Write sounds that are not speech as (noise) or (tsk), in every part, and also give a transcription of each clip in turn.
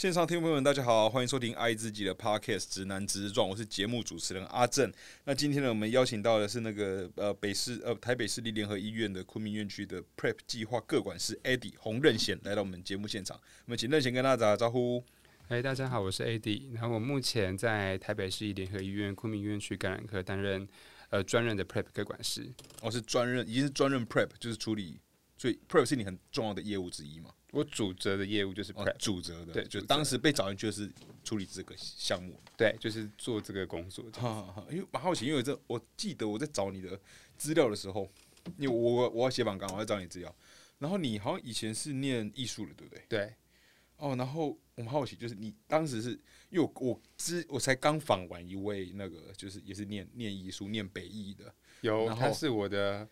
线上听众朋友们，大家好，欢迎收听《爱自己的 Podcast》直男直撞，我是节目主持人阿正。那今天呢，我们邀请到的是那个呃北市呃台北市立联合医院的昆明院区的 Prep 计划各管事 Eddie 洪任贤来到我们节目现场。我们请任贤跟大家打个招呼。哎，大家好，我是 AD。然后我目前在台北市立联合医院昆明院区感染科担任呃专任的 Prep 各管事。我是专任，已经是专任 Prep，就是处理，所以 Prep 是你很重要的业务之一嘛？我主责的业务就是 Prep，、主责的，对就当时被找进去就是处理这个项目。对，就是做这个工作这样。哈哈哈，因为蛮好奇，因为这我记得我在找你的资料的时候，因为我我要写榜纲，我要找你资料，然后你好像以前是念艺术的，对不对？对，哦，然后我们好奇，就是你当时是因为我我之我才刚访完一位那个，就是也是念念艺术、念北艺的，有然后他是我的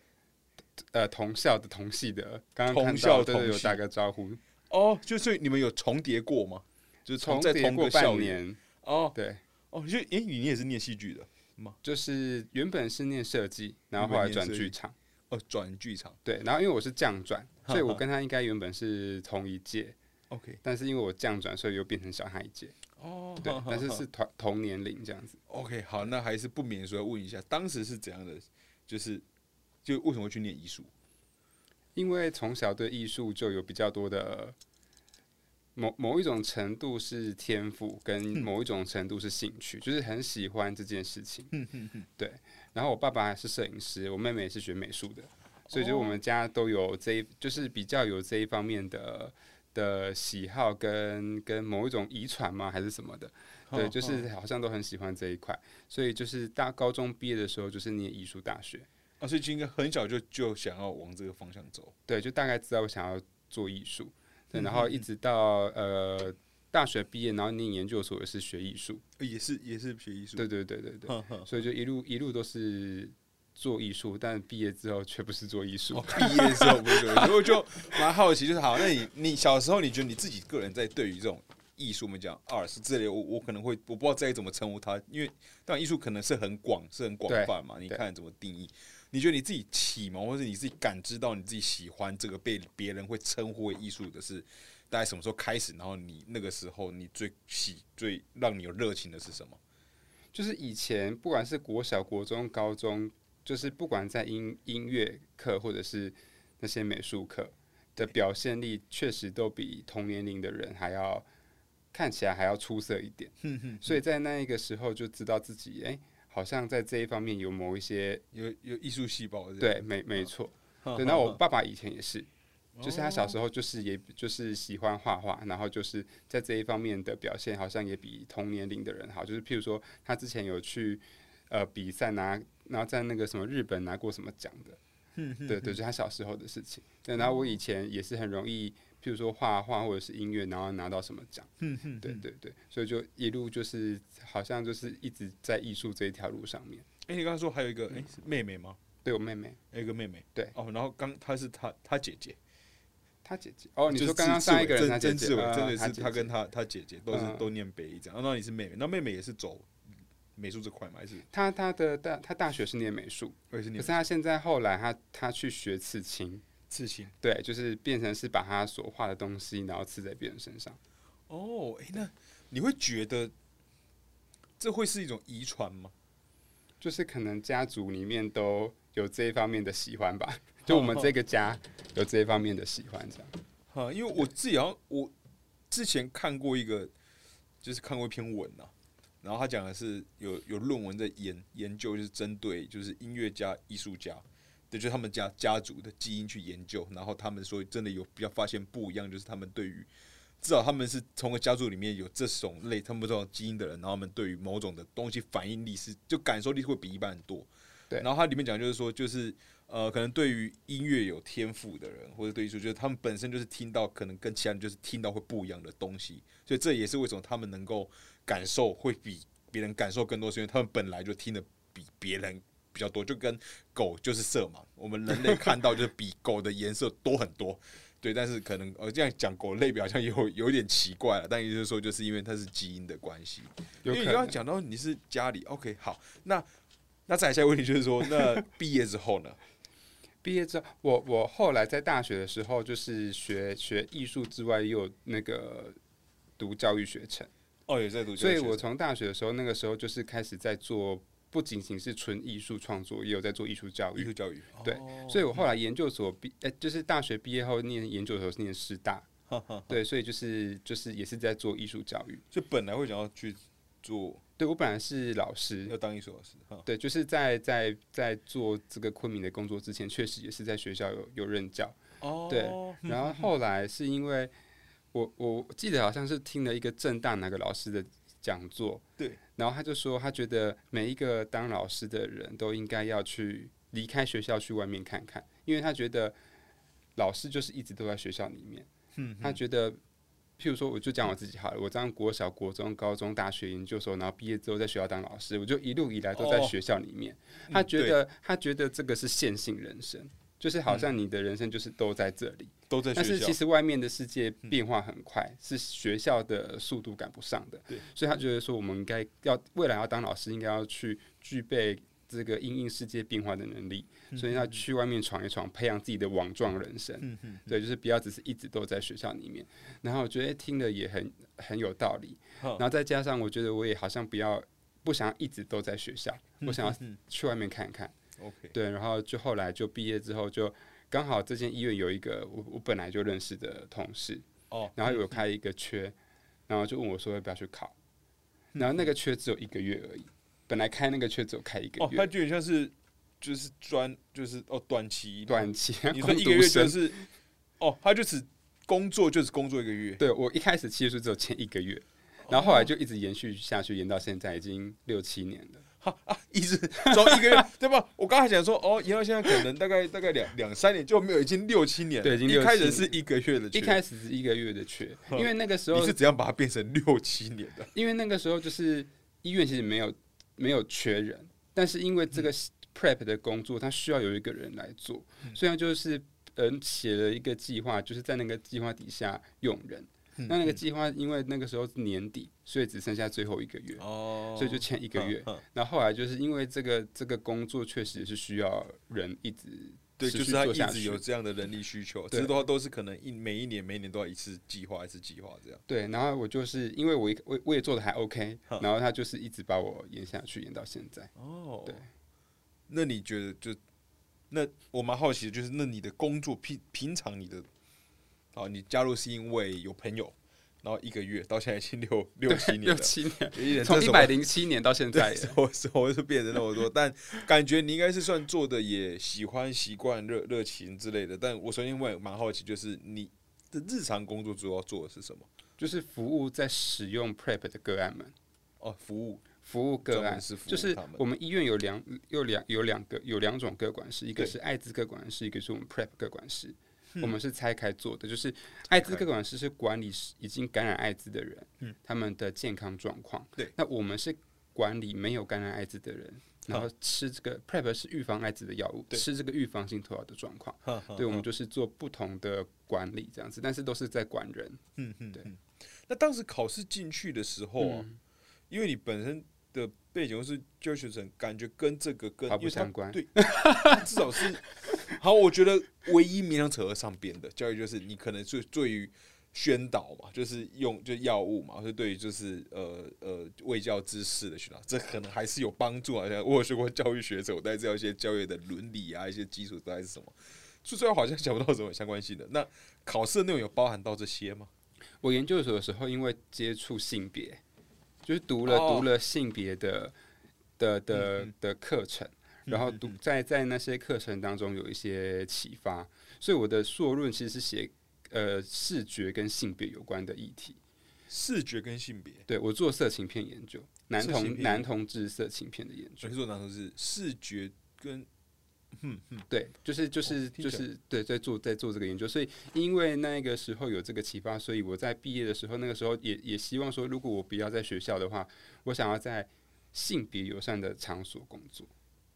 呃同校的同系的，刚刚同看到有打个招呼，哦，就是你们有重叠过吗？就是重在同叠过半年。哦对，哦，就诶，你也是念戏剧的吗？就是原本是念设计，然后后来转剧场。哦，转剧场对，然后因为我是降转，所以我跟他应该原本是同一届，，OK，但是因为我降转，所以又变成小他一届。哦，对但是是同同年龄这样子。OK，好，那还是不免说要问一下，当时是怎样的？就是就为什么会去念艺术？因为从小对艺术就有比较多的某某一种程度是天赋，跟某一种程度是兴趣，就是很喜欢这件事情。对。然后我爸爸是摄影师，我妹妹也是学美术的，所以就我们家都有这一，就是比较有这一方面的的喜好跟跟某一种遗传吗，还是什么的？对，哦就是好像都很喜欢这一块，所以就是大高中毕业的时候就是念艺术大学。啊，所以就应该很小就就想要往这个方向走。对，就大概知道我想要做艺术，对，嗯然后一直到呃大学毕业，然后念研究所也是学艺术，呃也是也是学艺术，对对对对对，所以就一路一路都是做艺术，但毕业之后却不是做艺术。哦，毕业之后不是做艺术，我就蛮好奇，就是好，那你你小时候你觉得你自己个人在对于这种艺术，我们讲 art 之类，我我可能会我不知道该怎么称呼它，因为当然艺术可能是很广，是很广泛嘛，你看怎么定义？你觉得你自己启蒙，或者你自己感知到你自己喜欢这个被别人会称呼为艺术的是大概什么时候开始？然后你那个时候你最喜最让你有热情的是什么？就是以前不管是国小、国中、高中，就是不管在音音乐课或者是那些美术课的表现力，确实都比同年龄的人还要看起来还要出色一点。所以在那一个时候就知道自己，哎、好像在这一方面有某一些有有艺术细胞？对，没没错。对，哼然后我爸爸以前也是，就是他小时哦候就是也就是喜欢画画，然后就是在这一方面的表现好像也比同年龄的人好。就是譬如说，他之前有去呃比赛拿，然后在那个什么日本拿过什么奖的。对对，就是他小时候的事情。对，然后我以前也是很容易，譬如说画画或者是音乐，然后拿到什么奖。嗯对对对，所以就一路就是好像就是一直在艺术这一条路上面。哎、你刚刚说还有一个哎、是妹妹吗？对我妹妹，还有一个妹妹，对。哦，然后刚她是她她姐姐，她姐姐。哦，你说刚刚上一个人，她姐姐，曾曾志伟，呃真的是她跟她她姐姐都是嗯都念北一这样，那你是妹妹，那妹妹也是走美术这块吗？还是？他他的大他大学是念美术，可我也是念是他现在后来他他去学刺青，刺青？对，就是变成是把他所画的东西，然后刺在别人身上。哦，哎、那你会觉得这会是一种遗传吗？就是可能家族里面都有这一方面的喜欢吧，就我们 (laughs) 这个家有这一方面的喜欢，这样。(laughs) 哈，因为我自己好像我之前看过一个，就是看过一篇文呐、然后他讲的是有有论文在研研究，就是针对就是音乐家、艺术家，对，就是他们家家族的基因去研究，然后他们说真的有比较发现不一样，就是他们对于至少他们是从个家族里面有这种类他们这种基因的人，然后他们对于某种的东西反应力是就感受力会比一般人多。对然后它里面讲就是说，就是呃，可能对于音乐有天赋的人，或者对艺术，就是他们本身就是听到可能跟其他人就是听到会不一样的东西，所以这也是为什么他们能够感受会比别人感受更多，是因为他们本来就听得比别人比较多，就跟狗就是色盲，我们人类看到就是比狗的颜色多很多。(laughs) 对，但是可能呃这样讲狗类比好像有有点奇怪了，但也就是说，就是因为它是基因的关系。因为你刚刚讲到你是家里，OK，好，那那再下一个问题就是说，(laughs) 那毕业之后呢？毕业之后，我我后来在大学的时候，就是学学艺术之外，也有那个读教育学程，哦，也在读教育学程，所以我从大学的时候，那个时候就是开始在做，不仅仅是纯艺术创作，也有在做艺术教育。艺术教育，对哦。所以我后来研究所毕，呃，就是大学毕业后念研究所是念师大，(laughs) 对，所以就是就是也是在做艺术教育。就本来会想要去做，对我本来是老师，要当艺术老师，对，就是在在在做这个昆明的工作之前，确实也是在学校有有任教。哦。对然后后来是因为我我记得好像是听了一个正大哪个老师的讲座，对，然后他就说他觉得每一个当老师的人都应该要去离开学校去外面看看，因为他觉得老师就是一直都在学校里面，嗯他觉得。譬如说，我就讲我自己好了，我这样国小、国中、高中、大学、研究所，然后毕业之后在学校当老师，我就一路以来都在哦。学校里面。嗯他觉对。得他觉得这个是线性人生，就是好像你的人生就是都在这里。都在学校但是其，实外面的世界变化很快，是学校的速度赶不上的。对，所以他觉得说，我们应该要未来要当老师，应该要去具备这个应应世界变化的能力，所以要去外面闯一闯，培养自己的网状人生。嗯嗯，对，就是不要只是一直都在学校里面。然后我觉得听了也很很有道理，然后再加上我觉得我也好像不要不想要一直都在学校，我想要嗯去外面看一看。，OK，对，然后就后来就毕业之后就。刚好这间医院有一个我我本来就认识的同事，哦，然后有开一个缺，然后就问我说要不要去考，然后那个缺只有一个月而已，本来开那个缺只有开一个哦，它月，就有点像是就是专就是哦短期，短期，你说一个月就是哦，他就只工作就只工作一个月，对我一开始其实只有签一个月，然后后来就一直延续下去，延到现在已经六七年了。(laughs) 一直从一个月对吧？我刚才讲说哦，延到现在可能大概大概两两三年就没有，已经六七年了，对已经一六七年开始是一个月的缺，一开始是一个月的缺，因为那个时候你是怎样把它变成六七年的？因为那个时候就是医院其实没有没有缺人，但是因为这个 prep 的工作，它需要有一个人来做，虽然就是嗯写了一个计划，就是在那个计划底下用人。那那个计划因为那个时候是年底，所以只剩下最后一个月，哦，所以就签一个月。然后后来就是因为这个这个工作确实是需要人一直对，就是他一直有这样的人力需求，只对是都都是可能一每一年每一年都要一次计划一次计划这样。对，然后我就是因为我一我我也做的还 OK，哼然后他就是一直把我延下去，延到现在。哦对，那你觉得就那我蛮好奇的，就是那你的工作平平常你的，哦，你加入是因为有朋友，然后一个月到现在已经六六七年六了，七年，从一百零七年到现在对，耶，我我是变得那么多，但感觉你应该是算做的也喜欢、习惯、热热情之类的。但我首先问，蛮好奇，就是你的日常工作主要做的是什么？就是服务在使用 PrEP 的个案们，哦，服务服务个案是服务就是我们医院有两有两有两个有两种个管师，一个是艾滋个管师，一个是我们 PrEP 个管师。嗯我们是拆开做的，就是艾滋个管师是管理已经感染艾滋的人，嗯他们的健康状况。对，那我们是管理没有感染艾滋的人，然后吃这个 PrEP 是预防艾滋的药物，对吃这个预防性投药的状况。对，我们就是做不同的管理这样子，但是都是在管人。嗯嗯对。那当时考试进去的时候啊，嗯因为你本身的背景又是教育学生，感觉跟这个跟毫不相关对，(laughs) 至少是 (laughs) 好。我觉得唯一勉强扯得上边的教育，就是你可能最对于宣导嘛，就是用就药物嘛，是对于就是呃呃卫教知识的宣导，这可能还是有帮助啊。像我有学过教育学者，我大概知道一些教育的伦理啊，一些基础大概是什么。最最后好像想不到什么相关性的。那考试的内容有包含到这些吗？我研究所的时候，因为接触性别，就是读了、哦读了性别的的的课程，然后读在在那些课程当中有一些启发，所以我的硕论其实是写呃视觉跟性别有关的议题。视觉跟性别，对我做色情片研究，男同男同志色情片的研究所以。说哪都是视觉跟对，就是就是就是对，在做在做这个研究，所以因为那个时候有这个启发，所以我在毕业的时候，那个时候也也希望说，如果我不要在学校的话，我想要在性别友善的场所工作，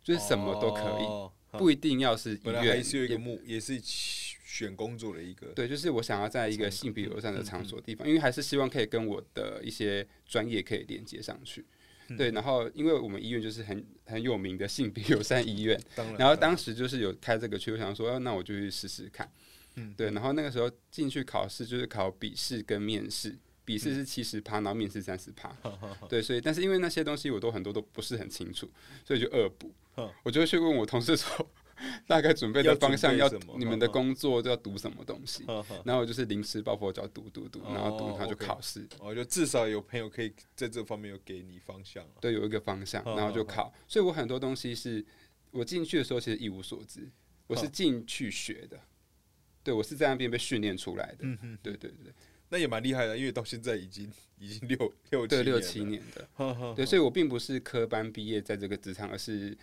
就是什么都可以，哦不一定要是医院，还是有一个也目，也是选工作的一个。对，就是我想要在一个性别友善的嗯场所地方，因为还是希望可以跟我的一些专业可以连接上去。嗯对，然后因为我们医院就是很很有名的性别友善医院，当然，(laughs) 然后当当时就是有开这个区，我想说，哦那我就去试试看。嗯对，然后那个时候进去考试就是考笔试跟面试，笔试是七十趴，然后面试三十趴。对，所以但是因为那些东西我都很多都不是很清楚，所以就恶补。我就会去问我同事说，(laughs) 大概准备的方向要你们的工作要读什么东西，然后我就是临时抱佛脚读读读，然后读他就考试。我就至少有朋友可以在这方面有给你方向。对，有一个方向，然后就考。所以我很多东西是我进去的时候其实一无所知，我是进去学的。对，我是在那边被训练出来的。对对对，那也蛮厉害的，因为到现在已经 (laughs) 已经六六对六七年的。对，所以我并不是科班毕业在这个职场，而是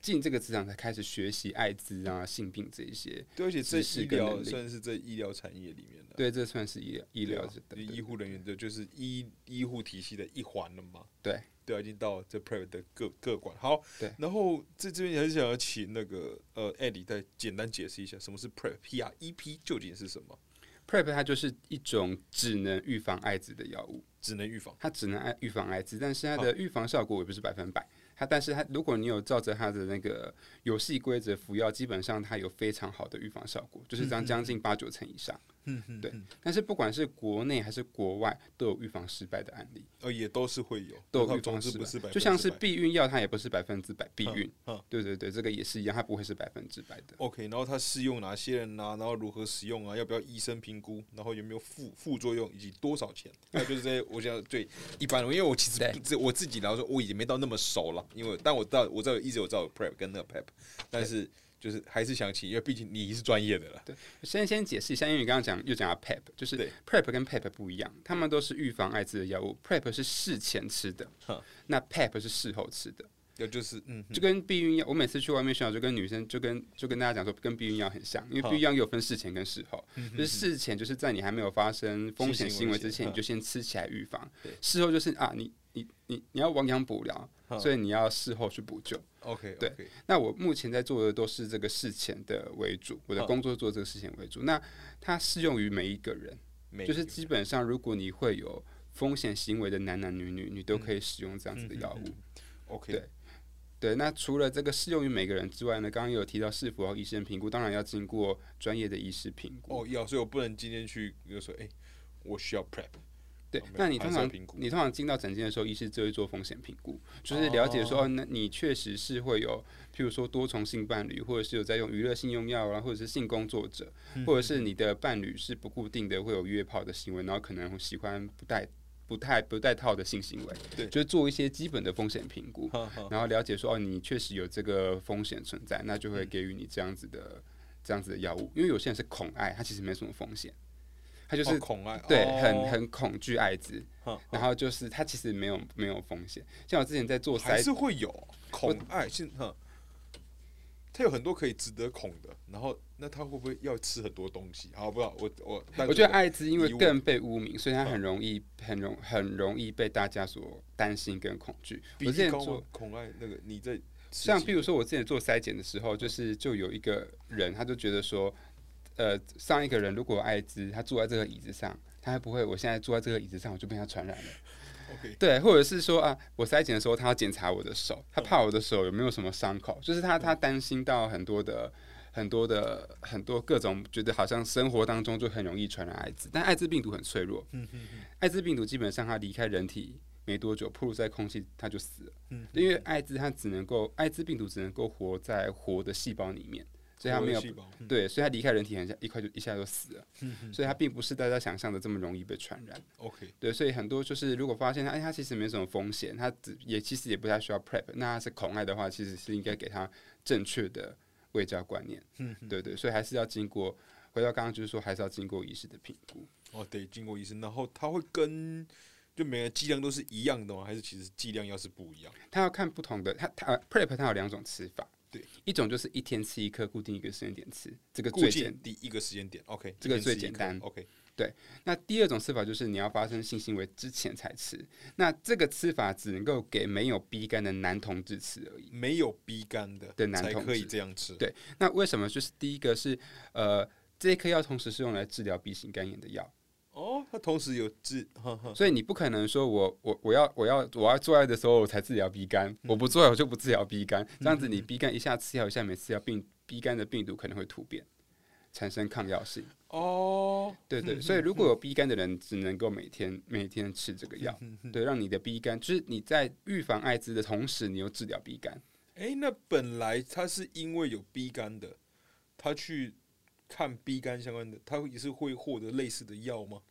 进这个职场才开始学习艾滋啊、性病这一些。对，而且这医疗算是这医疗产业里面的。对，这算是医疗医疗的医护人员的，就是医医护体系的一环了嘛。对。对，已经到这 prep 的各各管好。对，然后在这边还是想要请那个呃艾迪再简单解释一下什么是 prep，P R E P 究竟是什么？prep 它就是一种只能预防艾滋的药物，只能预防，它只能艾预防艾滋，但是它的预防效果也不是百分百。它，但是它，如果你有照着它的那个游戏规则服药，基本上它有非常好的预防效果，就是将将近八九成以上。嗯嗯，对。但是不管是国内还是国外，都有预防失败的案例。呃，也都是会有，都有预防失败。就像是避孕药，它也不是百分之百避孕。嗯，对对对，这个也是一样，它不会是百分之百的。OK，然后它适用哪些人啊？然后如何使用啊？要不要医生评估？然后有没有副副作用？以及多少钱？那就是这些，我想最一般的，因为我其实这我自己来说，我已经没到那么熟了。因为，但我知道，我知道一直有知道 prep 跟那个 pep，但是就是还是想起，因为毕竟你是专业的了。对，先先解释一下，因为你刚刚讲又讲到 pep，就是 prep 跟 pep 不一样，他们都是预防艾滋的药物，prep 是事前吃的，那 pep 是事后吃的。有就是嗯，就跟避孕药，我每次去外面学校，就跟女生就跟就跟大家讲说，跟避孕药很像，因为避孕药有分事前跟事后，就是事前就是在你还没有发生风险行为之前，你就先吃起来预防，事后就是啊你。你你你要亡羊补牢，所以你要事后去补救。OK，对。那我目前在做的都是这个事前的为主，我的工作做这个事前为主。那它适用于每一个人，就是基本上如果你会有风险行为的男男女女，你都可以使用这样子的药物。OK，对对。那除了这个适用于每个人之外呢，刚刚有提到是否要医生评估，当然要经过专业的医师评估。哦，要，所以我不能今天去就说，哎，我需要 Prep。对，那你通常你通常进到诊间的时候，医师就会做风险评估，就是了解说，哦，那你确实是会有，譬如说多重性伴侣，或者是有在用娱乐性用药啊，或者是性工作者，或者是你的伴侣是不固定的，会有约炮的行为，然后可能喜欢不带不太不带套的性行为，对，就是做一些基本的风险评估，然后了解说，哦，你确实有这个风险存在，那就会给予你这样子的这样子的药物，因为有些人是恐爱，他其实没什么风险。他就是恐爱，对，很很恐惧艾滋，然后就是他其实没有没有风险。像我之前在做，还是会有恐爱，现哈，他有很多可以值得恐的。然后那他会不会要吃很多东西？好，不知道我我我觉得艾滋因为更被污名，所以他很容易很容很容易被大家所担心跟恐惧。我之前做恐爱那个你在像比如说我之前做筛检的时候，就是就有一个人他就觉得说。呃，上一个人如果艾滋，他坐在这个椅子上，他还不会。我现在坐在这个椅子上，我就被他传染了。对，或者是说啊，我筛检的时候，他要检查我的手，他怕我的手有没有什么伤口，就是他他担心到很多的很多的很多各种，觉得好像生活当中就很容易传染艾滋。但艾滋病毒很脆弱，艾滋病毒基本上它离开人体没多久，暴露在空气，它就死了。嗯因为艾滋它只能够，艾滋病毒只能够活在活的细胞里面。所以它没有对，所以它离开人体很像一块就一下就死了，所以它并不是大家想象的这么容易被传染。OK，对，所以很多就是如果发现它，哎，它其实没什么风险，它只也其实也不太需要 prep，那它是恐艾的话，其实是应该给他正确的卫教观念。嗯，对对，所以还是要经过回到刚刚就是说，还是要经过医师的评估。哦，对，经过医生，然后他会跟就每个剂量都是一样的吗？还是其实剂量要是不一样？他要看不同的，他他 prep 它有两种吃法。一种就是一天吃一颗，固定一个时间点吃，这个最简第一个时间点，OK，这个最简单，OK，对。那第二种吃法就是你要发生性行为之前才吃，那这个吃法只能够给没有 B 肝的男同志吃而已，没有 B 肝的的男同志可以这样吃。对，那为什么？就是第一个是呃，这一颗药同时是用来治疗 B 型肝炎的药。同时有治，(laughs) 所以你不可能说我我我要我要我要做爱的时候我才治疗鼻肝，我不做爱我就不治疗鼻肝，这样子你鼻肝一下吃药一下没吃药，病鼻肝的病毒可能会突变，产生抗药性。哦，对对，所以如果有鼻肝的人，只能够每天每天吃这个药，对，让你的鼻肝，就是你在预防艾滋的同时，你又治疗鼻肝。哎、那本来他是因为有鼻肝的，他去看鼻肝相关的，他也是会获得类似的药吗？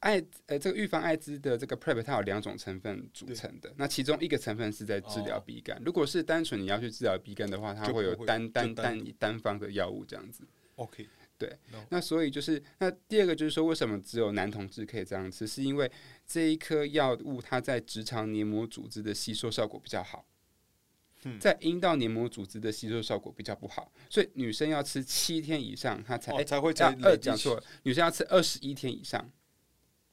艾呃，这个预防艾滋的这个 PrEP 它有两种成分组成的，那其中一个成分是在治疗哦 B 肝。如果是单纯你要去治疗鼻肝的话，它会有单单单单单方的药物这样子。OK，对那所以就是，那第二个就是说，为什么只有男同志可以这样吃？是因为这一颗药物它在直肠黏膜组织的吸收效果比较好，嗯在阴道黏膜组织的吸收效果比较不好，所以女生要吃七天以上，她才才会要二讲错了，女生要吃二十一天以上。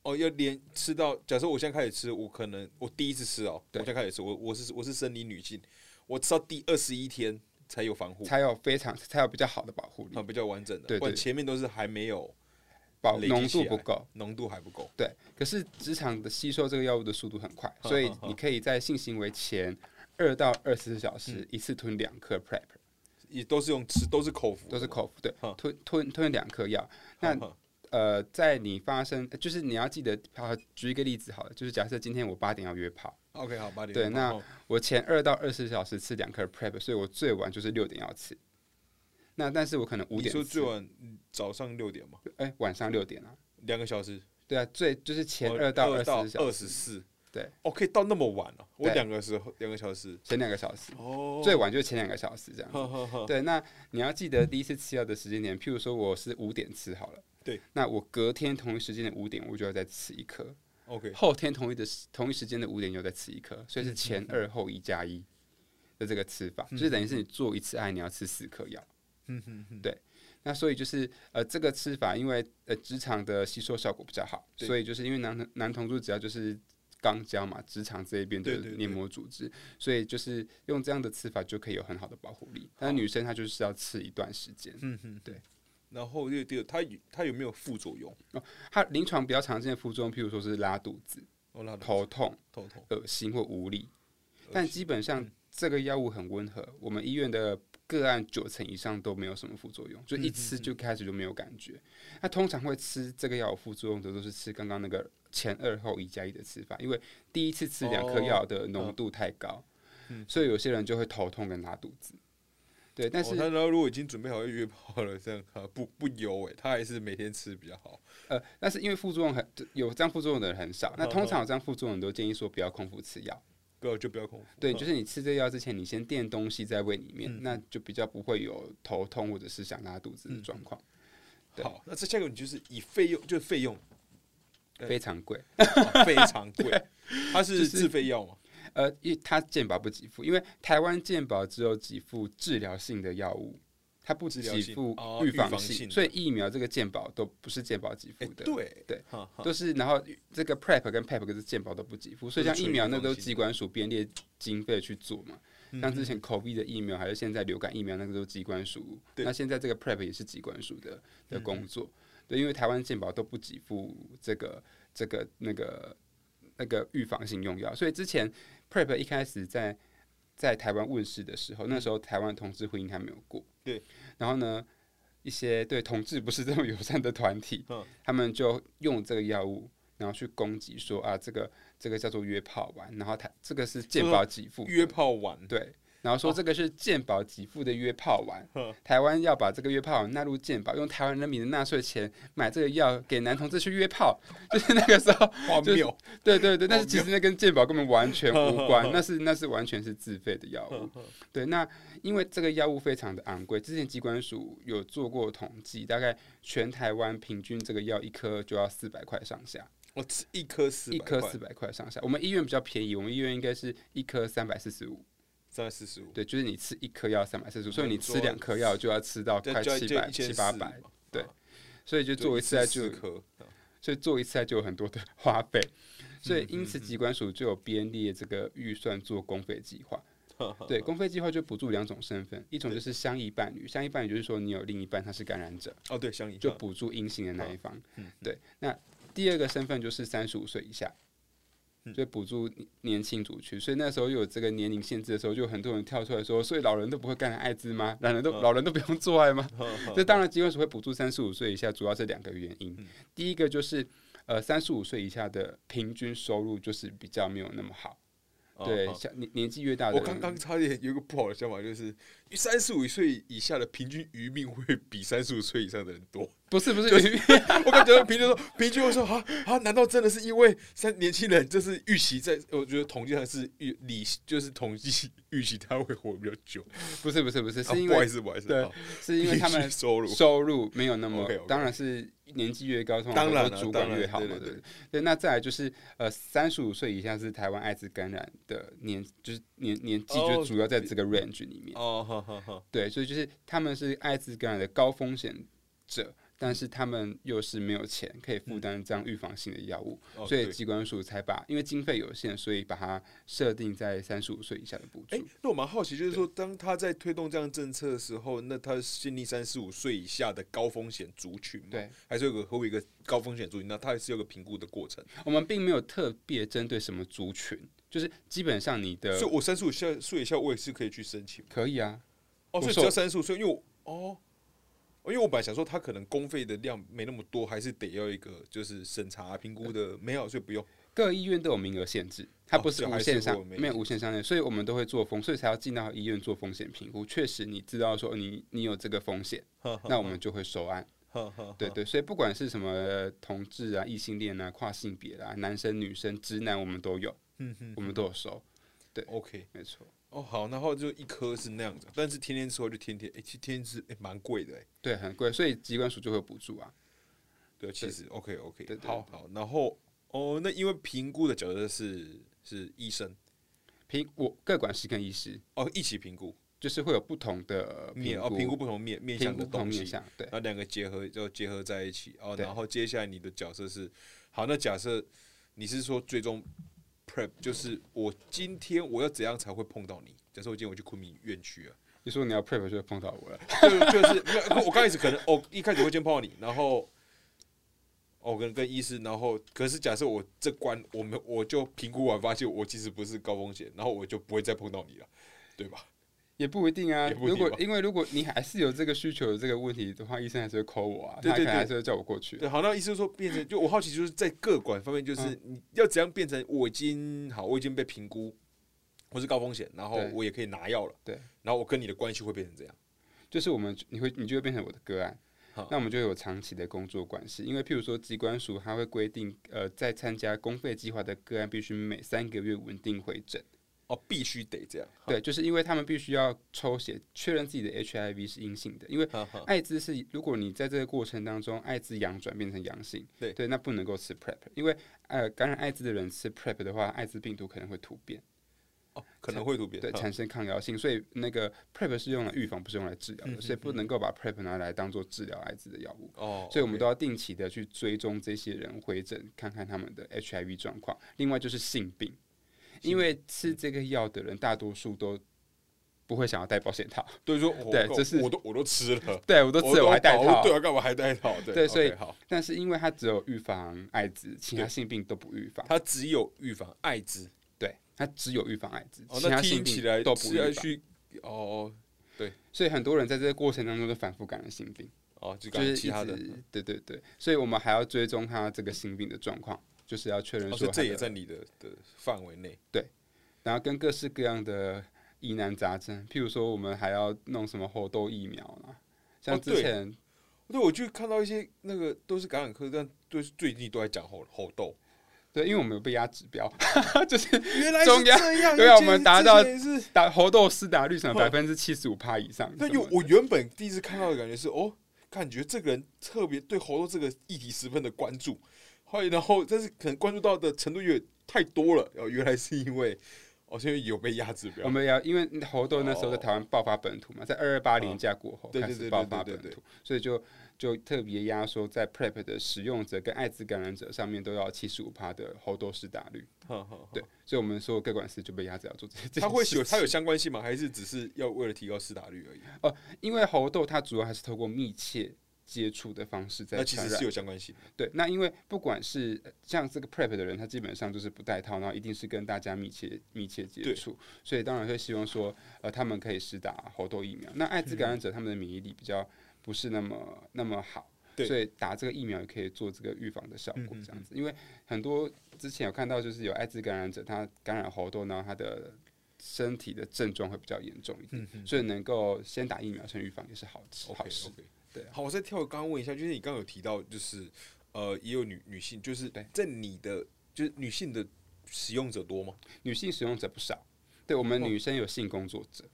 哦，要连吃到，假设我现在开始吃，我可能我第一次吃哦，我对现在开始吃，我我是我是生理女性，我吃到第二十一天才有防护，才有非常才有比较好的保护力。啊，比较完整的，对不然对前面都是还没有保浓度不够。浓度还不够。对，可是职场的吸收这个药物的速度很快，所以你可以在性行为前二到二十四小嗯。时一次吞两颗 PrEP，也都是用吃，都是口服，都是口服，对，吞吞吞两颗药。那呃，在你发生，就是你要记得，好，举一个例子好了，就是假设今天我八点要约炮，OK 好八点。对那我前二到二十四小时吃两颗 PrEP，所以我最晚就是六点要吃。那但是我可能五点你说最晚嗯早上六点嘛，哎、晚上六点啊，两个小时，对啊，最就是前哦二到二到二十小时，十四，对，哦，可以到那么晚哦，我对两个时候两个小时，前两个小时，哦，最晚就是前两个小时这样。子。呵呵呵，对，那你要记得第一次吃药的时间点，譬如说我是五点吃好了，对，那我隔天同一时间的五点我就要再吃一颗，OK，后天同一的时同一时间的五点又再吃一颗，所以是嗯前二后一加一的这个吃法，就是等于是你做一次爱你要吃四颗药。嗯哼哼，对。那所以就是呃这个吃法，因为呃职场的吸收效果比较好，对。所以就是因为男男同志只要就是肛交嘛，直肠这一边的黏膜组织，所以就是用这样的吃法就可以有很好的保护力。但女生她就是要吃一段时间。嗯哼，对。然后第第二，它有它有没有副作用？它临床比较常见的副作用，譬如说是拉肚子、头痛、头痛，恶心或无力，但基本上嗯这个药物很温和，我们医院的个案九成以上都没有什么副作用，就一嗯吃就开始就没有感觉。那通常会吃这个药有副作用的，都是吃刚刚那个前二后一加一的吃法，因为第一次吃两颗药的浓度太高，所以有些人就会头痛跟拉肚子。对，但是、哦他然后如果已经准备好要约炮了，这样啊不不油哎，他还是每天吃比较好。呃，但是因为副作用很有这样副作用的人很少，那嗯通常有这样副作用的都建议说不要空腹吃药。不要就不要空腹。对，嗯就是你吃这药之前，你先垫东西在胃里面，嗯那就比较不会有头痛或者是想拉肚子的嗯状况，对好，那这下一个你就是以费用，就是费用非常贵。(laughs) 啊非常贵，它是是自费药吗？呃，因为它健保不给付，因为台湾健保只有给付治疗性的药物，它不治疗性给付哦预预防性所以疫苗这个健保都不是健保给哎付，的。对对，都是，然后这个 PrEP 跟 PEP 跟健保都不给付，所以像疫苗那都机关署编列经费去做嘛。嗯像之前 COVID 的疫苗，还是现在流感疫苗，那个都机关署。那现在这个 PrEP 也是机关署的的嗯工作。对，因为台湾健保都不给付这个这个那个那个预防性用药，所以之前 PrEP 一开始在在台湾问世的时候，那时候台湾同志婚姻还没有过。嗯对。然后呢，一些对同志不是这么友善的团体，嗯。他们就用这个药物，然后去攻击说啊，这个这个叫做约炮丸，然后他这个是健保给付约炮丸，对，然后说这个是健保给付的约炮丸，哼台湾要把这个约炮丸纳入健保，用台湾人民的纳税钱买这个药给男同志去约炮，就是那个时候，(laughs) 就是荒谬。对对对，但是其实那跟健保根本完全无 (laughs) 关，那是那是完全是自费的药物。对，那因为这个药物非常的昂贵，之前机关署有做过统计，大概全台湾平均这个药一颗就要四百块上下，我吃一颗四一颗四百块上下。我们医院比较便宜，我们医院应该是一颗三百四十五。三百四十五，对，就是你吃一颗药三百四十五，所以你吃两颗药就要吃到快七百七八百，对啊，所以就做一次爱就所以做一次爱就有很多的 (laughs) 花费，所以嗯因此嗯。机关署就有编列这个预算做公费计划。(laughs) 对，公费计划就补助两种身份，一种就是相依伴侣，相依伴侣就是说你有另一半他是感染者，哦对，相宜就补助阴性的那一方。嗯。对，那第二个身份就是三十五岁以下，所以补助年轻族群。所以那时候又有这个年龄限制的时候，就很多人跳出来说：，所以老人都不会感染艾滋吗？老人都老人都不用做爱吗？(laughs) 这当然，机关署会补助三十五岁以下，主要是两个原因。第一个就是，呃，三十五岁以下的平均收入就是比较没有那么好。对，像年年纪越大的，我刚刚差点有一个不好的想法，就是三十五岁以下的平均余命会比三十五岁以上的人多。不是不是，(laughs) 我感觉平均说，平均我说啊啊，难道真的是因为三年轻人就是预期在？我觉得统计上是预理，就是统计预期他会活比较久。(laughs) 不是不是不是，是因为不好意思不好意思，对，是因为他们 (laughs) 收入收入没有那么，当然是年纪越高，当然主管越好嘛，对对对。那再来就是呃，三十五岁以下是台湾艾滋感染的年，就是年年纪就主要在这个 range 里面。哦，好好好。对，所以就是他们是艾滋感染的高风险者。但是他们又是没有钱可以负担这样预防性的药物，所以机关署才把因为经费有限，所以把它设定在三十五岁以下的补助。那我蛮好奇，就是说，当他在推动这样政策的时候，那他限定三十五岁以下的高风险族群，对，还是有个和一个高风险族群？那他还是有个评估的过程。我们并没有特别针对什么族群，就是基本上你的，所以我三十五岁以下，我也是可以去申请，可以啊。哦，所以只要三十五岁，因为我哦。因为我本来想说，他可能公费的量没那么多，还是得要一个就是审查评估的，没有，所以不用。各医院都有名额限制，它不是无限上，没有无限上限，所以我们都会做风，所以才要进到医院做风险评估。确实，你知道说你你有这个风险，那我们就会收案。对对，所以不管是什么同志啊、异性恋啊、跨性别啊、男生女生、直男，我们都有，我们都有收。对，OK，没错。哦，好，然后就一颗是那样子，但是天天吃就天天，哎，其实天天吃，哎，蛮贵的，哎，对，很贵，所以机关署就会补助啊。对，其实 OK，OK，好好，然后哦，那因为评估的角色是是医生，评我各管师跟医师。哦一起评估，就是会有不同的面哦，评估不同面面向的东西，对，然后两个结合就结合在一起哦，然后接下来你的角色是好，那假设你是说最终。Prep 就是我今天我要怎样才会碰到你？假设我今天我去昆明院区啊，你说你要 prep 就会碰到我了，就就是我刚开始可能哦一开始会先碰到你，然后哦跟跟医师，然后可是假设我这关我们我就评估完发现我其实不是高风险，然后我就不会再碰到你了，对吧？也不一定啊。如果因为如果你还是有这个需求、有这个问题的话，医生还是会 call 我啊。对对对，还是会叫我过去。对，好，那医生说变成就我好奇，就是在各管方面，就是你要怎样变成我已经好，我已经被评估我是高风险，然后我也可以拿药了。对，然后我跟你的关系会变成这样？就是我们你会你就会变成我的个案，那我们就有长期的工作关系。因为譬如说机关署它会规定，呃，在参加公费计划的个案必须每三个月稳定回诊。哦，必须得这样。对，就是因为他们必须要抽血确认自己的 HIV 是阴性的，因为艾滋是如果你在这个过程当中艾滋阳转变成阳性，对对，那不能够吃 PrEP，因为呃感染艾滋的人吃 PrEP 的话，艾滋病毒可能会突变。哦，可能会突变，对，产生抗药性，所以那个 PrEP 是用来预防，不是用来治疗的，所以不能够把 PrEP 拿来当做治疗艾滋的药物。哦，所以我们都要定期的去追踪这些人回诊，看看他们的 HIV 状况。另外就是性病。因为吃这个药的人，大多数都不会想要戴保险套。(laughs) 对，说 (laughs) 对，这是我都我都吃了，(laughs) 对我都吃了，我还戴套，对啊，干嘛还戴套？对，所以好。但是因为它只有预防艾滋，其他性病都不预防。它只有预防艾滋，对，它只有预防艾滋，其他性病都不预防。哦，对，所以很多人在这个过程当中都反复感染性病。哦，就是其他的，对对对，所以我们还要追踪他这个性病的状况，就是要确认说这也在你的的范围内。对。然后跟各式各样的疑难杂症，譬如说我们还要弄什么猴痘疫苗啊，像之前，对，我就看到一些那个都是感染科，但都是最近都在讲猴猴痘，对，因为我们有被压指标，(laughs) 就是原来是这样，对啊，我们达到打猴痘施打率上百分之七十五趴以上。对，因为我原本第一次看到的感觉是，哦，感觉这个人特别对猴痘这个议题十分的关注，后来然后但是可能关注到的程度有点太多了，哦，原来是因为。哦，现在有被压制标。我们要因为猴痘那时候在台湾爆发本土嘛，在二二八年假过后开始爆发本土，所以就就特别压缩在 PrEP 的使用者跟艾滋感染者上面都要七十五趴的猴痘施打率。对，所以我们说各管司就被压制要做这些。它会有它有相关性吗？还是只是要为了提高施打率而已？哦，因为猴痘它主要还是透过密切。接触的方式在那其传染。实是有相关性。对，那因为不管是呃像这个 prep 的人，他基本上就是不戴套，然后一定是跟大家密切密切接触，所以当然会希望说，呃，他们可以施打猴痘疫苗。那艾滋感染者他们的免疫力比较不是那么那么好，所以打这个疫苗也可以做这个预防的效果，这样子。因为很多之前有看到，就是有艾滋感染者他感染猴痘，然后他的身体的症状会比较严重一点，所以能够先打疫苗先预防也是好事对啊好，我再跳，刚刚问一下，就是你刚刚有提到，就是呃，也有女女性，就是对在你的就是女性的使用者多吗？女性使用者不少，对我们哦女生有性工作者。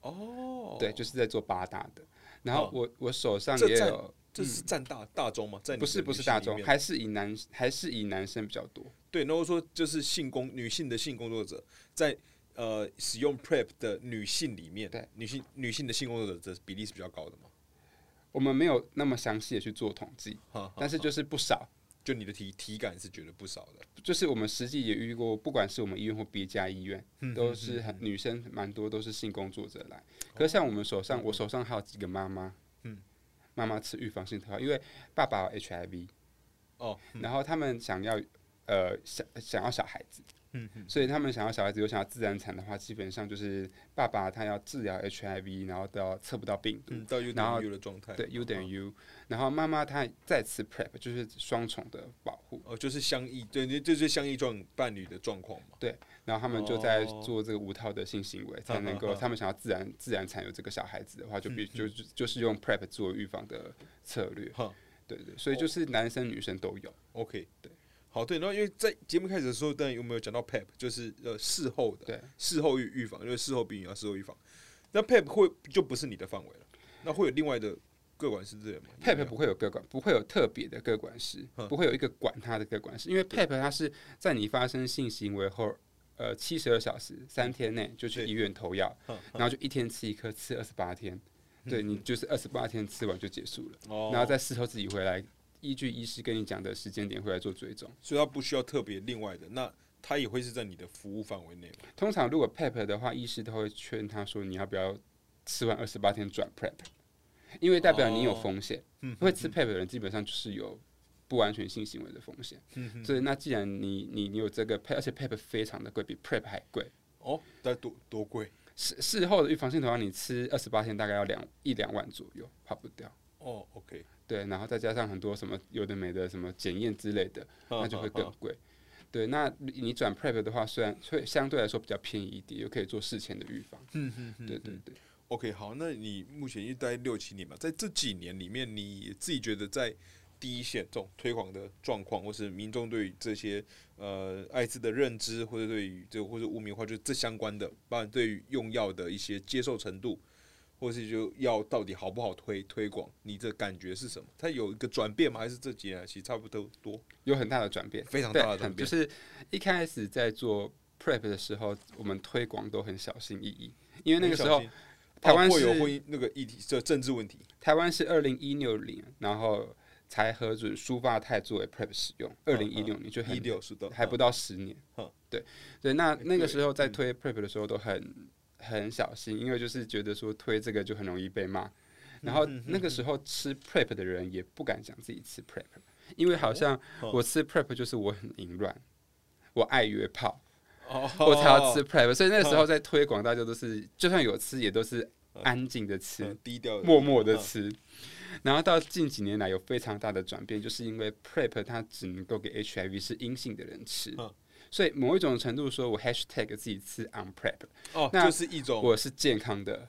哦，对，就是在做八大的。然后哦我我手上也有，这是占大大众吗？在不是不是大众，还是以男还是以男生比较多。对，然后说就是性工女性的性工作者在呃使用 PrEP 的女性里面，对女性女性的性工作者的比例是比较高的嘛？我们没有那么详细的去做统计，但是就是不少。就你的体体感是觉得不少的，就是我们实际也遇过，不管是我们医院或别家医院，嗯都是很女生蛮多都是性工作者来。可是像我们手上，我手上还有几个妈妈，嗯。妈妈吃预防性特药，因为爸爸有 HIV，哦，然后他们想要呃想想要小孩子，嗯嗯。所以他们想要小孩子又想要自然产的话，基本上就是爸爸他要治疗 HIV，然后都要测不到病。毒，嗯，到 U 然后等于 U 的状态，对 U 等于于 U，然后妈妈她再次 PrEP 就是双重的保护，哦，就是相异，对，这就是相异状伴侣的状况嘛。然后他们就在哦做这个无套的性行为，才能够 (laughs) 他们想要自然自然产有这个小孩子的话，就必嗯就就就是用 PrEP 做预防的策略。哈，对对，所以就是男生女生都有。OK，对，好，对，然后因为在节目开始的时候，当然有没有讲到 PEP，就是呃事后的，对，事后预预防，就是事后避孕要事后预防。那 PEP 会就不是你的范围了，那会有另外的各管师资源吗？PEP 不会有各管，不会有特别的各管师，嗯。不会有一个管他的各管师，因为 PEP 它是在你发生性行为后，呃，七十二小时三天内就去医院投药，嗯然后就一天吃一颗，吃二十八天，对你就是二十八天吃完就结束了，哦，然后再事后自己回来，依据医师跟你讲的时间点回来做追踪。所以它不需要特别另外的，那它也会是在你的服务范围内嘛？通常如果 PEP 的话，医师都会劝他说，你要不要吃完二十八天转 PrEP，因为代表你有风险。嗯会吃 PEP 的人基本上就是有不安全性行为的风险。嗯所以那既然你你你有这个 PEP，而且 PEP 非常的贵，比 PrEP 还贵。哦，大概多多贵？事事后的预防性头药，你吃二十八天大概要两一两万左右，跑不掉。哦，OK，对，然后再加上很多什么有的没的什么检验之类的，那就会更贵。对，那你你转 PrEP 的话，虽然会相对来说比较便宜一点，又可以做事前的预防。嗯嗯嗯，对对对。OK，好，那你目前因为待六七年嘛，在这几年里面，你自己觉得在第一线这种推广的状况，或是民众对于这些呃艾滋的认知，或者对于这或者污名化，就是这相关的，包含对于用药的一些接受程度，或是就要到底好不好推推广，你的感觉是什么？它有一个转变吗？还是这几年其实差不多多，有很大的转变，非常大的转变？就是一开始在做 prep 的时候，我们推广都很小心翼翼，因为那个时候台湾是婚姻那个议题，这政治问题。台湾是二零一六年，然后才核准舒发泰作为 prep 使用，二零一六年就很一六是的，还不到十年嗯，对对，那那个时候在推 prep 的时候都很很小心，因为就是觉得说推这个就很容易被骂。然后嗯那个时候吃 prep 的人也不敢讲自己吃 prep，因为好像哦我吃 prep 就是我很淫乱，我爱约炮，哦。我才要吃 prep，所以那个时候在推广，大家都是就算有吃也都是安静的吃嗯，低调的，默默的嗯。吃。然后到近几年来有非常大的转变，就是因为 prep 它只能够给 HIV 是阴性的人吃嗯，所以某一种程度说，我 hashtag 自己吃 on prep，哦，那就是一种。我是健康的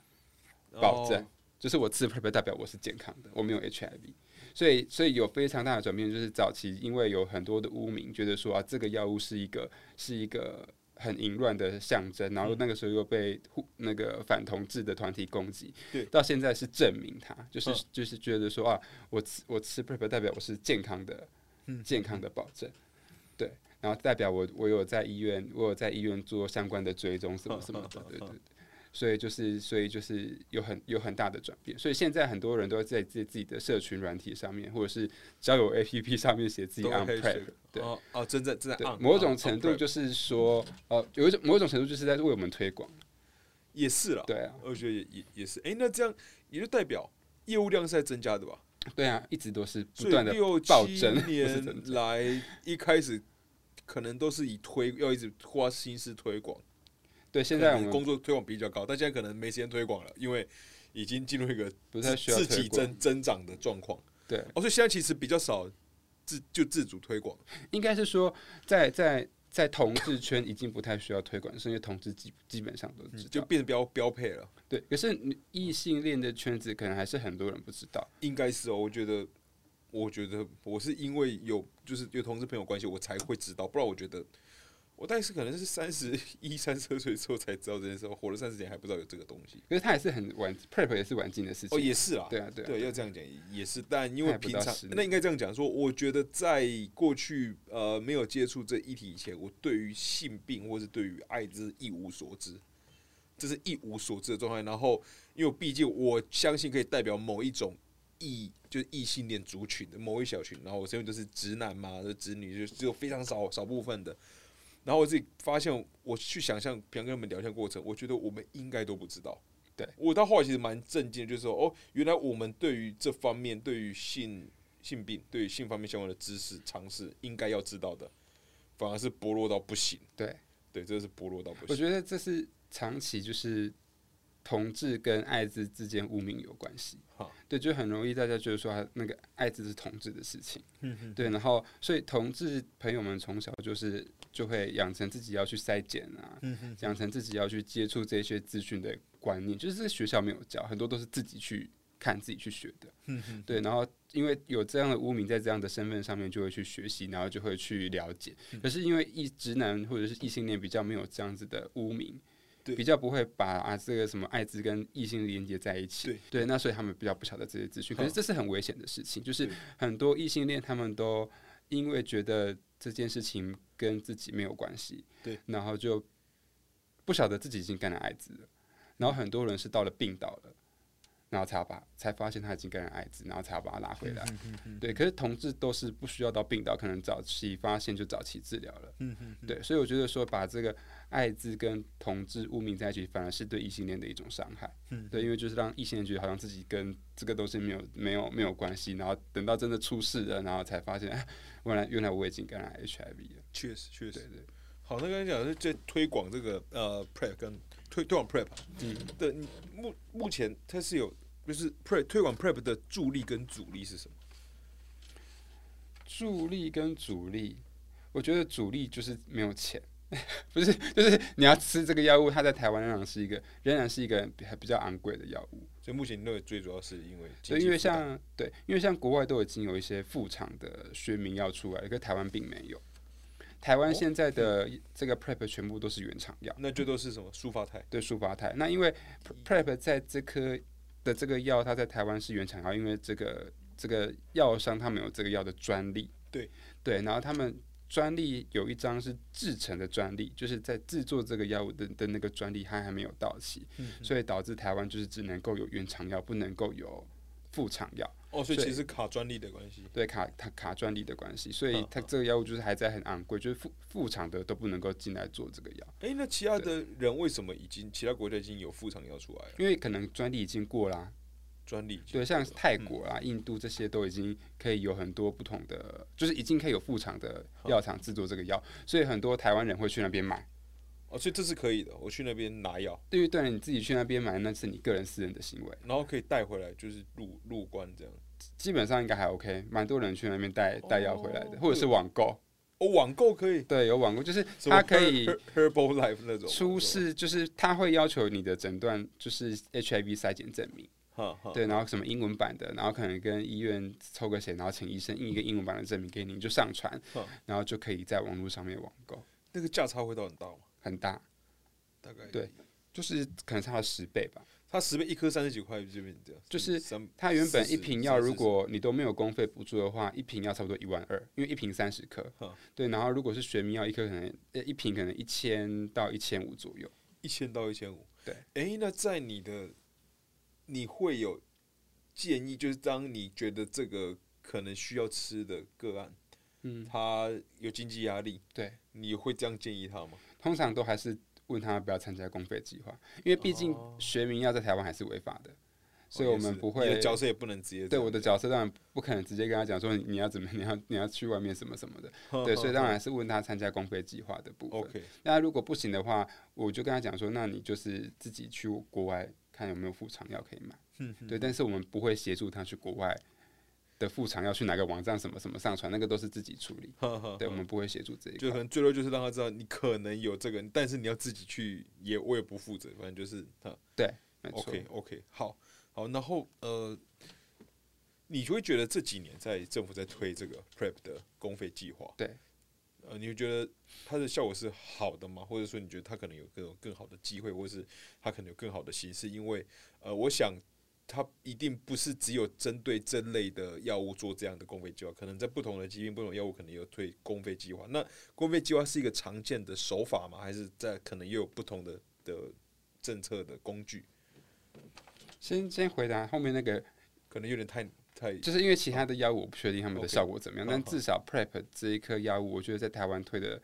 保证哦，就是我吃 prep 代表我是健康的，我没有 HIV。所以，所以有非常大的转变，就是早期因为有很多的污名，觉得说啊，这个药物是一个是一个很淫乱的象征，然后那个时候又被那个反同志的团体攻击，对。到现在是证明它，就是、嗯。就是觉得说啊，我吃我吃 prep 代表我是健康的，嗯。健康的保证，对，然后代表我我有在医院，我有在医院做相关的追踪什么什么的，对对对。(laughs) 所以就是，所以就是有很有很大的转变。所以现在很多人都在自己自己的社群软体上面，或者是交友 APP (laughs) 上面写自己都 on 会 prep，对哦哦，正在正在对某种程度就是说，呃，有一种某种程度就是在为我们推广，也是了，对啊，我觉得也也也是，哎，那这样也就代表业务量是在增加的吧？对啊，一直都是不断的六暴七增 (laughs) 不是年来，一开始可能都是以推要一直花心思推广，对。现在我们工作推广比较高，但现在可能没时间推广了，因为已经进入一个不太需要自己增增长的状况。对，哦，所以现在其实比较少自就自主推广。应该是说在在在同志圈已经不太需要推广，是因为同志基基本上都知道。就变成标标配了，对，可是你异性恋的圈子可能还是很多人不知道。应该是哦。我觉得，我觉得我是因为有就是有同事朋友关系，我才会知道，不然我觉得我大概是可能是三十一、三十二岁之后才知道这件事，活了三十年还不知道有这个东西。可是他也是很晚，prep 也是晚进的事情。哦，也是啊，对啊，对，要这样讲也是，但因为平常那应该这样讲说，我觉得在过去呃没有接触这议题以前，我对于性病或是对于艾滋一无所知，这是一无所知的状态。然后，因为毕竟我相信可以代表某一种异就是异性恋族群的某一小群，然后我身边都是直男嘛，就直女，就只有非常少少部分的。然后我自己发现，我去想象平常跟他们聊天过程，我觉得我们应该都不知道。对我到后来其实蛮震惊，就是说，哦，原来我们对于这方面，对于性性病，对于性方面相关的知识常识，应该要知道的，反而是薄弱到不行。对对，这是薄弱到不行我。觉得这是长期就是同志跟艾滋之间污名有关系哈。对，就很容易大家觉得说那个艾滋是同志的事情。嗯对，然后所以同志朋友们从小就是就会养成自己要去筛检啊，嗯养成自己要去接触这些资讯的观念，就是这学校没有教，很多都是自己去看、自己去学的。嗯对，然后因为有这样的污名在这样的身份上面，就会去学习，然后就会去了解。嗯可是因为异直男或者是异性恋比较没有这样子的污名。对比较不会把啊这个什么艾滋跟异性连接在一起，对那所以他们比较不晓得这些资讯。可是这是很危险的事情，就是很多异性恋他们都因为觉得这件事情跟自己没有关系，对，然后就不晓得自己已经感染艾滋了，然后很多人是到了病倒了，然后才要把才发现他已经感染艾滋，然后才要把他拉回来。对，可是同志都是不需要到病倒，可能早期发现就早期治疗了。嗯嗯对，所以我觉得说把这个艾滋跟同志污名在一起，反而是对异性恋的一种伤害。嗯对，因为就是让异性恋觉得好像自己跟这个东西没有没有没有关系，然后等到真的出事了，然后才发现，哎，原来原来我已经感染 HIV 了。确实确实。对对，好，那刚才讲是在推广这个呃 prep 跟推推广 prep 嗯，的你目目前它是有就是 prep 推广 prep 的助力跟阻力是什么？助力跟阻力，我觉得阻力就是没有钱。(laughs) 不是，就是你要吃这个药物，它在台湾仍然是一个仍然是一个比比较昂贵的药物。所以目前认为最主要是因为经对，因为像对，因为像国外都已经有一些副厂的学名药出来了，可是台湾并没有。台湾哦现在的这个 PrEP 全部都是原厂药，那就都是什么舒发肽？对舒发肽。那因为 PrEP 在这颗的这个药，它在台湾是原厂药，因为这个这个药商他们有这个药的专利。对对，然后他们专利有一张是制成的专利，就是在制作这个药物的的那个专利，它还没有到期，嗯所以导致台湾就是只能够有原厂药，不能够有副厂药。哦，所以其实卡专利的关系。对卡它卡专利的关系，所以它这个药物就是还在很昂贵，就是副副厂的都不能够进来做这个药，哎、那其他的人为什么已经其他国家已经有副厂药出来了？因为可能专利已经过啦、专利对，像泰国啦、印度这些都已经可以有很多不同的，就是已经可以有副厂的药厂制作这个药，所以很多台湾人会去那边买。哦，所以这是可以的。我去那边拿药，对于对人你自己去那边买，那是你个人私人的行为，然后可以带回来，就是入入关这样。基本上应该还 OK，蛮多人去那边带带药回来的，哦或者是网购。哦，网购可以，对，有网购，就是它可以 Her- Her- Herbal Life 那种出，示，就是他会要求你的诊断就是 HIV 筛检证明。对，然后什么英文版的，然后可能跟医院抽个血，然后请医生印一个英文版的证明给你，你就上传嗯，然后就可以在网络上面网购，那个价差会到很大吗？很大，大概对，就是可能差了十倍吧。它十倍一颗三十几块，这边这样，就是三它原本一瓶药，如果你都没有公费补助的话，一瓶要差不多一万二，因为一瓶三十颗嗯。对，然后如果是学名药，一颗可能呃一瓶可能一千到一千五左右。一千到一千五。对，哎、那在你的你会有建议，就是当你觉得这个可能需要吃的个案，嗯，他有经济压力，对，你会这样建议他吗？通常都还是问他不要参加公费计划，因为毕竟哦学名要在台湾还是违法的。所以我们不会角色也不能直接对我的角色当然不可能直接跟他讲说你要怎么你要你要去外面什么什么的，对，所以当然是问他参加公费计划的部分。那如果不行的话，我就跟他讲说，那你就是自己去国外看有没有副厂药可以买。嗯，对，但是我们不会协助他去国外的副厂要去哪个网站什么什么上传，那个都是自己处理。对，我们不会协助这一块。就可能最多就是让他知道你可能有这个，但是你要自己去，也我也不负责，反正就是他。对，OK OK，好。好，然后呃，你就会觉得这几年在政府在推这个 Prep 的公费计划，对，呃，你会觉得它的效果是好的吗？或者说你觉得它可能有更更好的机会，或者是它可能有更好的形式？因为呃，我想它一定不是只有针对这类的药物做这样的公费计划，可能在不同的疾病、不同药物可能有推公费计划。那公费计划是一个常见的手法吗？还是在可能又有不同的的政策的工具？先先回答后面那个，可能有点太太，就是因为其他的药物我不确定他们的效果怎么样，但至少 Prep 这一颗药物，我觉得在台湾推的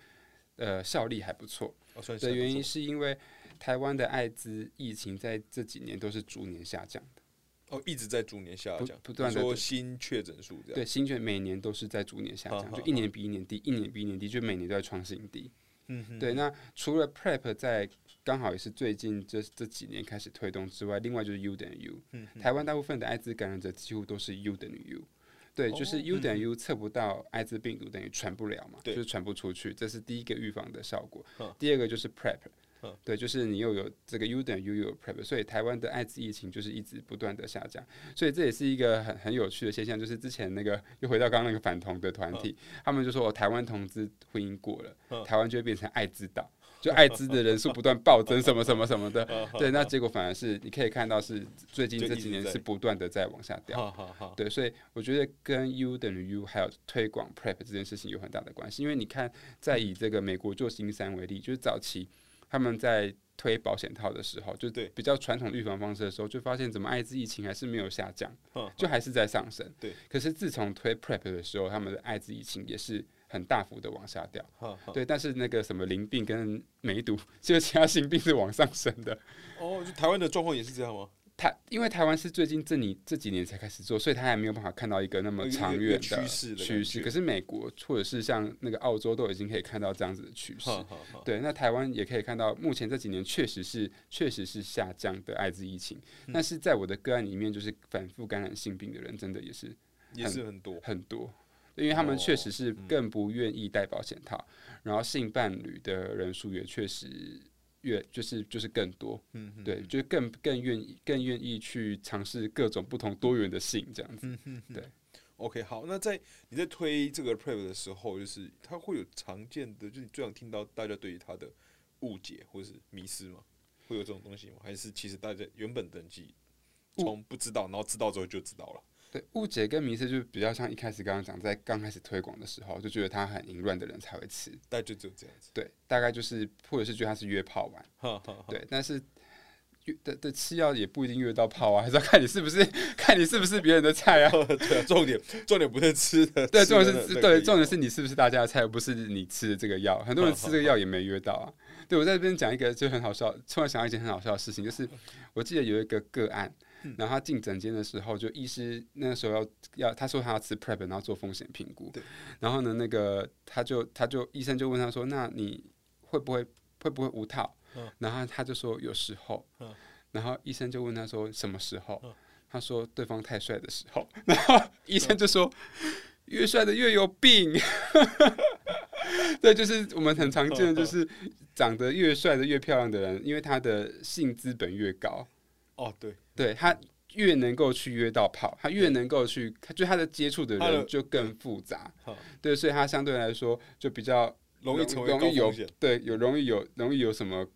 呃效力还不错。的原因是因为台湾的艾滋疫情在这几年都是逐年下降的。哦，一直在逐年下降，不断的说新确诊数这样。对，新确每年都是在逐年下降，就一年比一年低，一年比一年低，就每年都在创新低。嗯，对。那除了 Prep 在刚好也是最近这这几年开始推动之外，另外就是 U 等于 U。台湾大部分的艾滋感染者几乎都是 U 等于 U。对，就是 U 等于 U 测不到艾滋病毒，等于传不了嘛，就是传不出去，这是第一个预防的效果。第二个就是 Prep。对，就是你又有这个 U 等于 U 有 Prep，所以台湾的艾滋疫情就是一直不断的下降。所以这也是一个很很有趣的现象，就是之前那个又回到刚刚那个反同的团体，他们就说台湾同志婚姻过了，台湾就会变成艾滋岛。就艾滋的人数不断暴增，什么什么什么的，(laughs) 对，那结果反而是你可以看到是最近这几年是不断的在往下掉，对，所以我觉得跟 U 等于 U 还有推广 Prep 这件事情有很大的关系，因为你看，在以这个美国做新三为例，就是早期他们在推保险套的时候，就对比较传统预防方式的时候，就发现怎么艾滋疫情还是没有下降，就还是在上升，对，可是自从推 Prep 的时候，他们的艾滋疫情也是。很大幅的往下掉，(laughs) 对，但是那个什么淋病跟梅毒，就是其他性病是往上升的。哦，就台湾的状况也是这样吗？台因为台湾是最近这你这几年才开始做，所以他还没有办法看到一个那么长远的趋势。趋势，可是美国或者是像那个澳洲都已经可以看到这样子的趋势。对，那台湾也可以看到，目前这几年确实是确实是下降的艾滋疫情。但是在我的个案里面，就是反复感染性病的人，真的也是也是很多很多。因为他们确实是更不愿意戴保险套，然后性伴侣的人数也确实越就是就是更多，嗯，对，就更更愿意更愿意去尝试各种不同多元的性这样子，对。OK，好，那在你在推这个 Prep 的时候，就是它会有常见的，就是你最想听到大家对于它的误解或者是迷失吗？会有这种东西吗？还是其实大家原本登记从不知道，然后知道之后就知道了？对误解跟迷失，就比较像一开始刚刚讲，在刚开始推广的时候，就觉得它很淫乱的人才会吃，大概就只有这样子。对，大概就是或者是觉得它是约炮玩，(laughs) 对，但是约的的吃药也不一定约到炮啊，还是要看你是不是 (laughs) 看你是不是别人的菜啊。(laughs) 对，重点重点不是吃的，对，重点是对，重点是你是不是大家的菜，而不是你吃的这个药。很多人吃这个药也没约到啊。对我在这边讲一个就很好笑，突然想到一件很好笑的事情，就是我记得有一个个案。然后他进诊间的时候，就医师那个时候要要他说他要吃 prep，然后做风险评估。对。然后呢，那个他就他就医生就问他说：“那你会不会会不会无套？”嗯。然后他就说：“有时候。”嗯。然后医生就问他说：“什么时候？”嗯。他说：“对方太帅的时候。”然 (laughs) 后医生就说：“越帅的越有病。(laughs) ”对，就是我们很常见的，就是长得越帅的越漂亮的人，因为他的性资本越高。哦，对。对他越能够去约到炮，他越能够去，他就他的接触的人就更复杂，对，所以他相对来说就比较容易容易有对有容易有容易有什么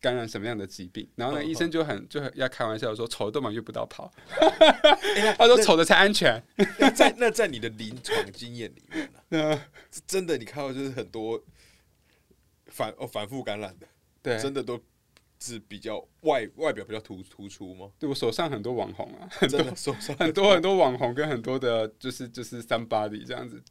感染什么样的疾病，然后呢，医生就很就很要开玩笑说丑的嘛约不到炮 (laughs) (laughs) 他说丑的才安全。(laughs) 在那在你的临床经验里面呢，真的你看到就是很多反哦反复感染的，对，真的都。是比较外外表比较突突出吗？对我手上很多网红啊，很多手上很多很多网红跟很多的，就是就是三八的这样子。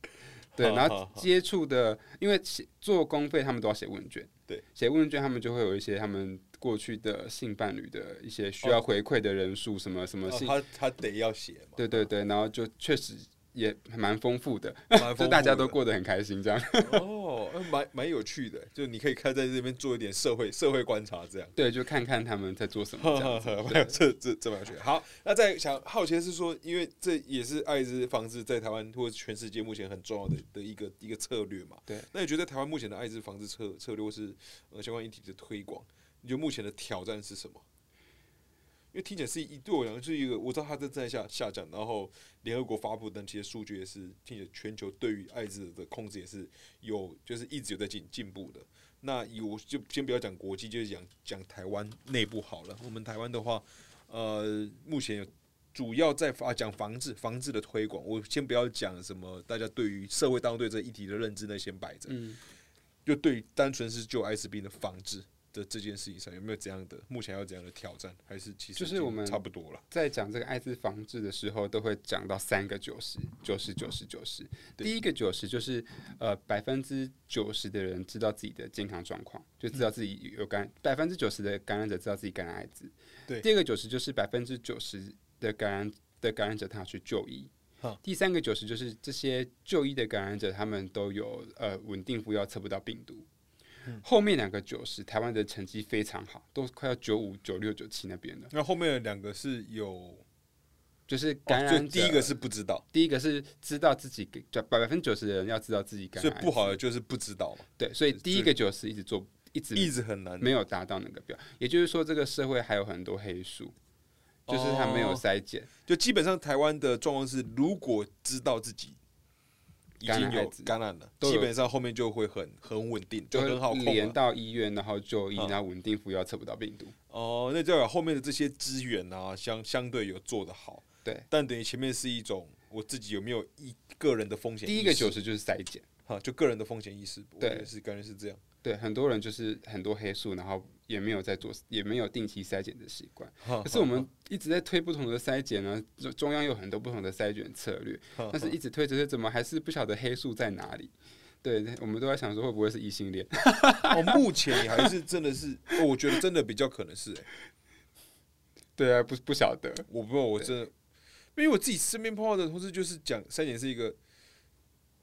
对，然后接触的，因为写做公费，他们都要写问卷。对，写问卷他们就会有一些他们过去的性伴侣的一些需要回馈的人数，什么什么他他得要写嘛，对对对，然后就确实也蛮丰富的，(laughs) 就大家都过得很开心这样。哦，呃蛮蛮有趣的，就你可以看在这边做一点社会社会观察这样。对，就看看他们在做什么这样 (laughs) 这这这蛮有趣。好，那再想好奇的是说，因为这也是艾滋防治在台湾或者全世界目前很重要的的一个一个策略嘛。对。那你觉得台湾目前的艾滋防治策策略或是呃相关议题的推广，你觉得目前的挑战是什么？因为听起来是一对我来讲是一个，我知道它在在下下降，然后联合国发布的那些数据也是听起来全球对于艾滋的控制也是有，就是一直有在进进步的。那以我就先不要讲国际，就是讲讲台湾内部好了。我们台湾的话，呃，目前有主要在发讲防治防治的推广。我先不要讲什么，大家对于社会当中对这议题的认知那，先摆着。嗯，就对于单纯是就艾滋病的防治的这件事情上，有没有怎样的目前要怎样的挑战？还是其实就是我们差不多了。在讲这个艾滋防治的时候，都会讲到三个九十，九十九十九十。第一个九十就是呃百分之九十的人知道自己的健康状况，就知道自己有感，百分之九十的感染者知道自己感染艾滋。对第二个九十就是百分之九十的感染的感染者他要去就医哈。第三个九十就是这些就医的感染者，他们都有呃稳定服药测不到病毒。嗯。后面两个九十，台湾的成绩非常好，都快要九五、九六、九七那边了。那后面的两个是有，就是哦感染第一个是不知道，第一个是知道自己就百分之九十的人要知道自己感染，所以不好的就是不知道嘛，对，所以第一个九十一直做一直一直很难。没有达到那个标，也就是说这个社会还有很多黑数，就是他没有哦。筛检，就基本上台湾的状况是，如果知道自己已经有感染了，基本上后面就会很很稳定，就就很好控连。到医院，然后就医，嗯然后稳定服药测不到病毒，哦，那代表后面的这些资源啊，相相对有做得好。对，但等于前面是一种我自己有没有一个人的风险？第一个九十就是筛检，哈，就个人的风险意识，我对是感觉是这样。对，很多人就是很多黑素，然后也没有在做，也没有定期筛检的习惯。可可是我们一直在推不同的筛检呢，中中央有很多不同的筛检策略，但是一直推着推，怎么还是不晓得黑数在哪里？对，我们都在想说会不会是异性恋？哦，目前你还是真的是，哦我觉得真的比较可能是、欸，对啊，不不晓得。我不知道，我真的，因为我自己身边碰到的同事就是讲筛检是一个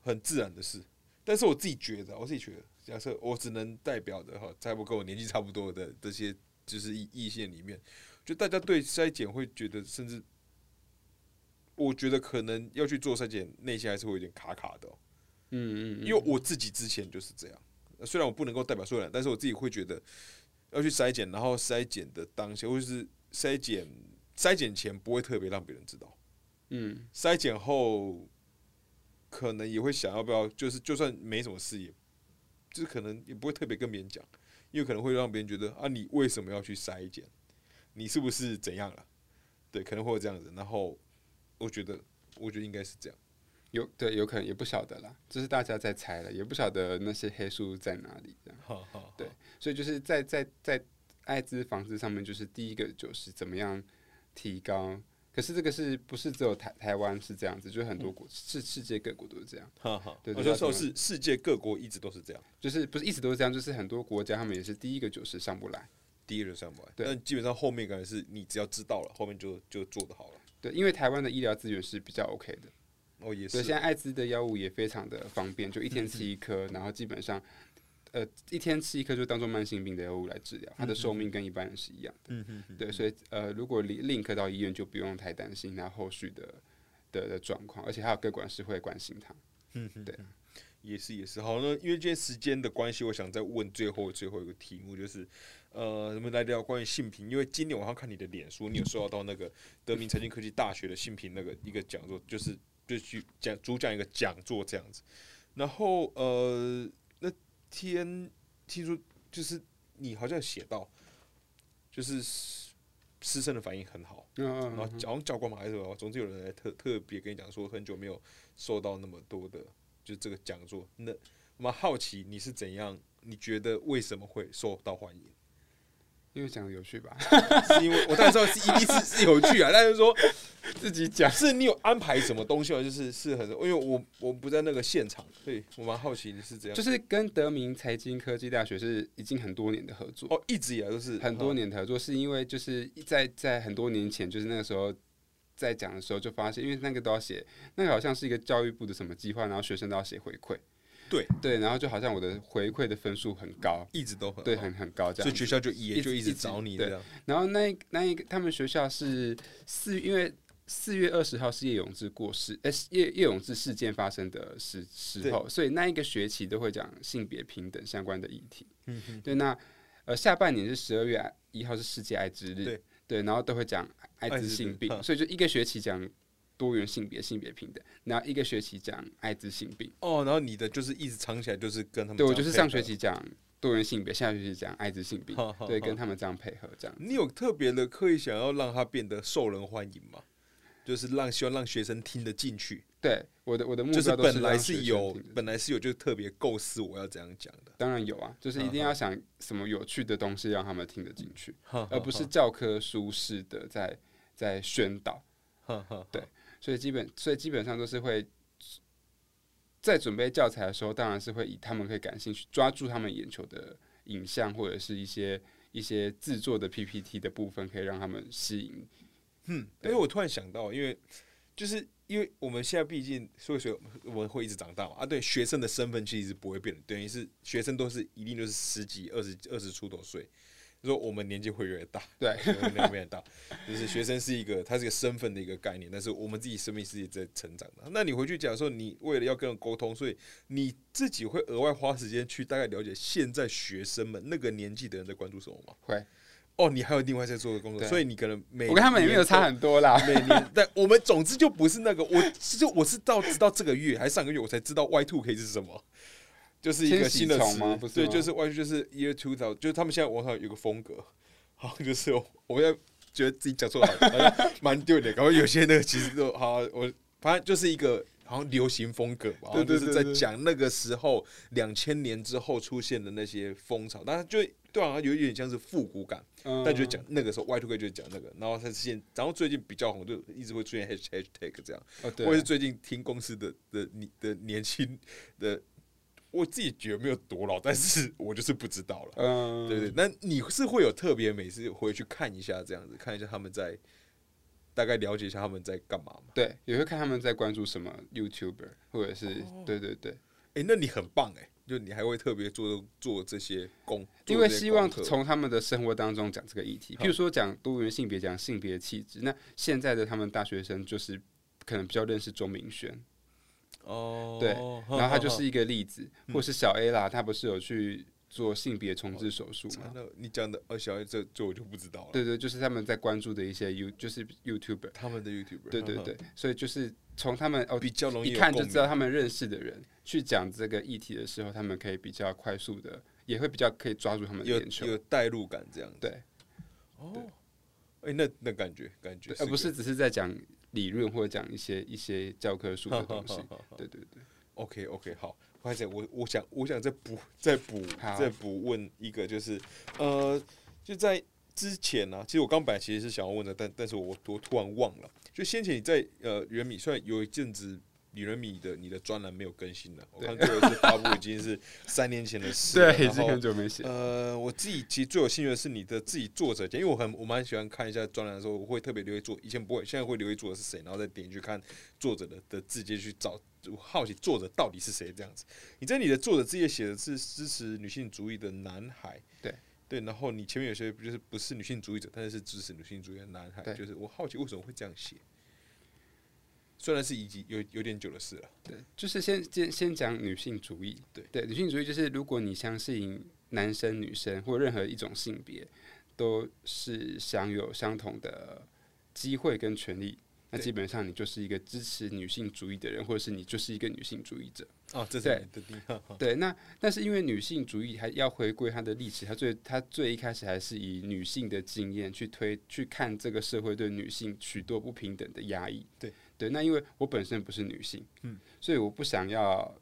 很自然的事，但是我自己觉得，我自己觉得，假设我只能代表的哈，差不多跟我年纪差不多的这些就是异异性里面，就大家对筛检会觉得，甚至我觉得可能要去做筛检，内心还是会有点卡卡的哦、嗯嗯，因为我自己之前就是这样，呃虽然我不能够代表所有人，但是我自己会觉得要去筛检，然后筛检的当下，或者是筛检筛检前不会特别让别人知道，嗯。筛检后可能也会想要不要，就是就算没什么事也，就是可能也不会特别跟别人讲，因为可能会让别人觉得啊，你为什么要去筛检？你是不是怎样了？对，可能会有这样子。然后我觉得，我觉得应该是这样。有对有可能也不晓得啦，就是大家在猜了，也不晓得那些黑数在哪里这样。哈哈，对所以就是在在在艾滋防治上面，就是第一个就是怎么样提高。可是这个是不是只有台台湾是这样子？就是很多国世世界各国都是这样，哈哈，对我就说是世界各国一直都是这样。就是不是一直都是这样，就是很多国家他们也是第一个就是上不来。第一个上不来，对但基本上后面可能是你只要知道了，后面就就做的好了。对，因为台湾的医疗资源是比较 OK 的，哦，也所以是现在艾滋的药物也非常的方便，就一天吃一颗，然后基本上，呃，一天吃一颗就当做慢性病的药物来治疗，它的寿命跟一般人是一样的。嗯嗯嗯，对，所以呃，如果 link 到医院，就不用太担心它后续的的的状况，而且还有各管事会关心他。嗯嗯，对也是也是。好，那因为今天时间的关系，我想再问最后最后一个题目，就是呃，我们来聊关于性平。因为今年晚上看你的脸书，你有收到到那个 (laughs) 德明财经科技大学的性平那个一个讲座，就是就去讲主讲一个讲座这样子。然后呃，那天听说就是你好像写到，就是师师生的反应很好。嗯然后嗯，好像教官嘛还是什么，总之有人来特特别跟你讲说，很久没有受到那么多的，就是这个讲座。那我们好奇你是怎样？你觉得为什么会受到欢迎？因为讲的有趣吧，(laughs) 是因为我当然知道是一定是是有趣啊，但是说自己讲。是你有安排什么东西吗？就是是很，因为我我不在那个现场，所以我蛮好奇你是这样。就是跟德明财经科技大学是已经很多年的合作，哦，一直以来都是很多年的合作，是因为就是在在很多年前，就是那个时候在讲的时候就发现，因为那个都要写，那个好像是一个教育部的什么计划，然后学生都要写回馈，对对，然后就好像我的回馈的分数很高，一直都很对，很很高这样子。所以学校就也一直就一直找你这样。然后那一那一个他们学校是四，因为四月二十号是叶永志过世，呃，叶叶永志事件发生的时时候，所以那一个学期都会讲性别平等相关的议题。嗯哼，对，那呃下半年是十二月一号是世界艾滋日，对然后都会讲艾艾滋病，病嗯所以就一个学期讲多元性别、性别平等，然后一个学期讲艾滋性病。哦，然后你的就是一直藏起来，就是跟他们对我就是上学。期讲多元性别，下学期讲艾滋性病，对，好好好跟他们这样配合这样。你有特别的刻意想要让他变得受人欢迎吗？就是让希望让学生听得进去，对，我的我的目就是标都本来是有本来是有就是特别构思我要怎样讲的，当然有啊，就是一定嗯要想什么有趣的东西让他们听得进去，而而不是教科书式的在在宣导。对所以基本所以基本上都是会在准备教材的时候，当然是会以他们会感兴趣、抓住他们眼球的影像或者是一些一些制作的 PPT 的部分，可以让他们吸引。嗯，因对为我突然想到，因为就是因为我们现在毕竟所以说我们会一直长大嘛，啊，对，学生的身份其实是不会变的，等于是学生都是一定都是十几、二十二十出头岁，就说我们年纪会越来越大，对对，年纪会越大，就是学生是一个他是一个身份的一个概念，但是我们自己生命是在成长的。那你回去讲说，你为了要跟人沟通，所以你自己会额外花时间去大概了解现在学生们那个年纪的人在关注什么吗？会，哦，你还有另外在做的工作，所以你可能每我跟他们也没有差很多啦。每年，但我们总之就不是那个，我就我是到直到这个月还是上个月我才知道 Y two K 是什么，就是一个新的词对，吗不是吗就是外就是 Year Two 到，就是他们现在网上有个风格，好，就是我我要觉得自己讲错了，(laughs) 蛮丢脸，然后有些那个其实都好，我反正就是一个。好像流行风格吧，对对就是在对对讲那个时候两千年之后出现的那些风潮，但是就对好像有一点像是复古感，嗯但就讲那个时候 Y two K 就是讲那个，然后他现，然后最近比较红，就一直会出现 hashtag hashtag 这样。哦，对我也是最近听公司的的你的年轻的，我自己觉得没有多老，但是 (laughs) 我就是不知道了。嗯，对对，那你是会有特别每次回去看一下这样子，看一下他们在大概了解一下他们在干嘛嘛？对，也会看他们在关注什么 YouTuber，或者是哦对对对，诶，那你很棒诶，就你还会特别做做这些功，些因为希望从他们的生活当中讲这个议题，譬如说讲多元性别，讲性别气质。那现在的他们大学生就是可能比较认识钟明轩，哦，对然后他就是一个例子，嗯或是小 A 啦，他不是有去做性别重置手术吗？你讲的哦，小 A 这这我就不知道了。对对，就是他们在关注的一些 You，就是 YouTuber，他们的 YouTuber，对对对，所以就是从他们哦比较容易一看就知道他们认识的人去讲这个议题的时候，他们可以比较快速的，也会比较可以抓住他们的眼球，有代入感这样子。对，哦，哎、那那感觉感觉对而不是只是在讲理论或者讲一些一些教科书的东西。对对对，OK OK，好，或者我我想我想再补再补再补问一个，就是呃，就在之前呢、其实我刚本来其实是想要问的，但但是我我突然忘了，就先前你在呃原米，虽然有一阵子。李仁米的你的专栏没有更新了，我看最后一次发布已经是 (laughs) 三年前的事了。对，已经很久没写。呃，我自己其实最有兴趣的是你的自己作者，因为我很我蛮喜欢看一下专栏的时候，我会特别留意作，以前不会，现在会留意作者是谁，然后再点进去看作者的的字节去找，我好奇作者到底是谁这样子。你在你的作者字页写的是支持女性主义的男孩，对对，然后你前面有些就是不是女性主义者，但是是支持女性主义的男孩，就是我好奇为什么会这样写。虽然是已经有有点久的事了，对，就是先先先讲女性主义。对对，女性主义就是如果你相信男生、女生或任何一种性别都是享有相同的机会跟权利，那基本上你就是一个支持女性主义的人，或者是你就是一个女性主义者。哦，这是对。(laughs) 对，那但是因为女性主义还要回归它的历史，它最它最一开始还是以女性的经验去推去看这个社会对女性许多不平等的压抑。对对，那因为我本身不是女性，嗯，所以我不想要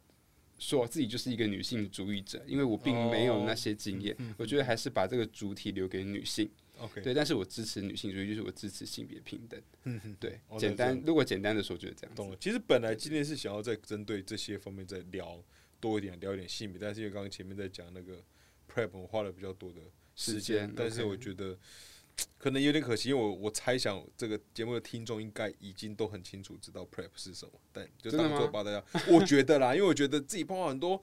说自己就是一个女性主义者，因为我并没有那些经验。我觉得还是把这个主体留给女性。OK，对，但是我支持女性主义，就是我支持性别平等。嗯哼，对，哦简单，如果简单的说就是这样子。懂了。其实本来今天是想要再针对这些方面再聊多一点，聊一点性别，但是因为刚刚前面在讲那个 prep，我花了比较多的时时间间，但是我觉得 (tsk) 可能有点可惜，因为我我猜想这个节目的听众应该已经都很清楚知道 prep 是什么，但就当做把大家，(laughs) 我觉得啦，因为我觉得自己碰到很多。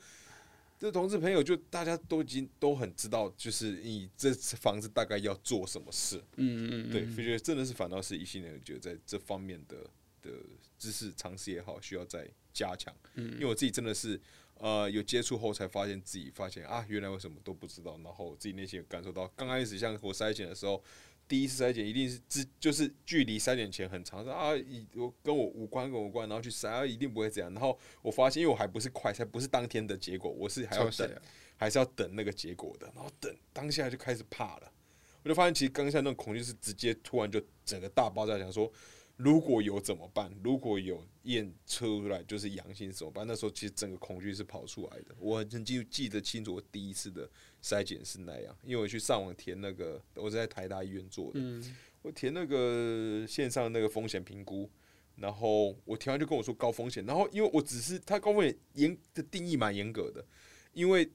这同事朋友就大家都已经都很知道，就是你这房子大概要做什么事，嗯嗯嗯，对，所以觉得真的是反倒是一些人，觉得在这方面的的知识常识也好，需要再加强。嗯因为我自己真的是呃有接触后才发现自己发现啊，原来我什么都不知道，然后自己内心有感受到，刚开始像我筛检的时候。第一次筛检一定是之就是距离筛检前很长，说啊，以我跟我无关跟我无关，然后去筛，啊一定不会这样。然后我发现，因为我还不是快筛，不是当天的结果，我是还要等还是要等那个结果的，然后等当下就开始怕了，我就发现其实当下那种恐惧是直接突然就整个大爆炸，想说如果有怎么办？如果有验出来就是阳性怎么办？那时候其实整个恐惧是跑出来的。我很记记得清楚，我第一次的筛检是那样，因为我去上网填那个，我是在台大医院做的，嗯，我填那个线上那个风险评估，然后我填完就跟我说高风险，然后因为我只是它高风险严的定义蛮严格的，因为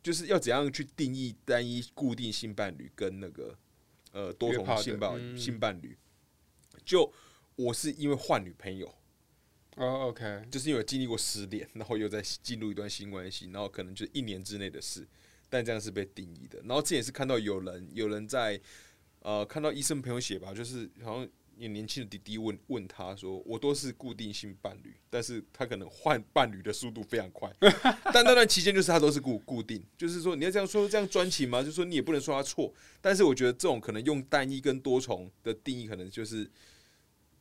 就是要怎样去定义单一固定性伴侣跟那个呃多重性伴嗯性伴侣，就我是因为换女朋友，哦，OK，就是因为经历过失恋，然后又在进入一段新关系，然后可能就一年之内的事，但这样是被定义的。然后之前也是看到有人有人在呃看到医生朋友写吧，就是好像有年轻的弟弟问问他说，我都是固定性伴侣，但是他可能换伴侣的速度非常快，(laughs) 但那段期间就是他都是固固定，就是说你要这样说这样专情吗？就是说你也不能说他错，但是我觉得这种可能用单一跟多重的定义，可能就是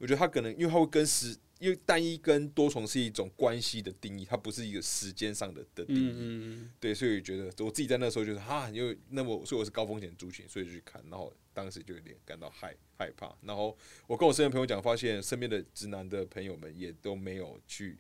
我觉得他可能因为他会跟时。因为单一跟多重是一种关系的定义，它不是一个时间上的的定义。嗯嗯对，所以觉得我自己在那时候就是哈，因为那么所以我是高风险族群，所以就去看，然后当时就有点感到害害怕。然后我跟我身边朋友讲，发现身边的直男的朋友们也都没有去，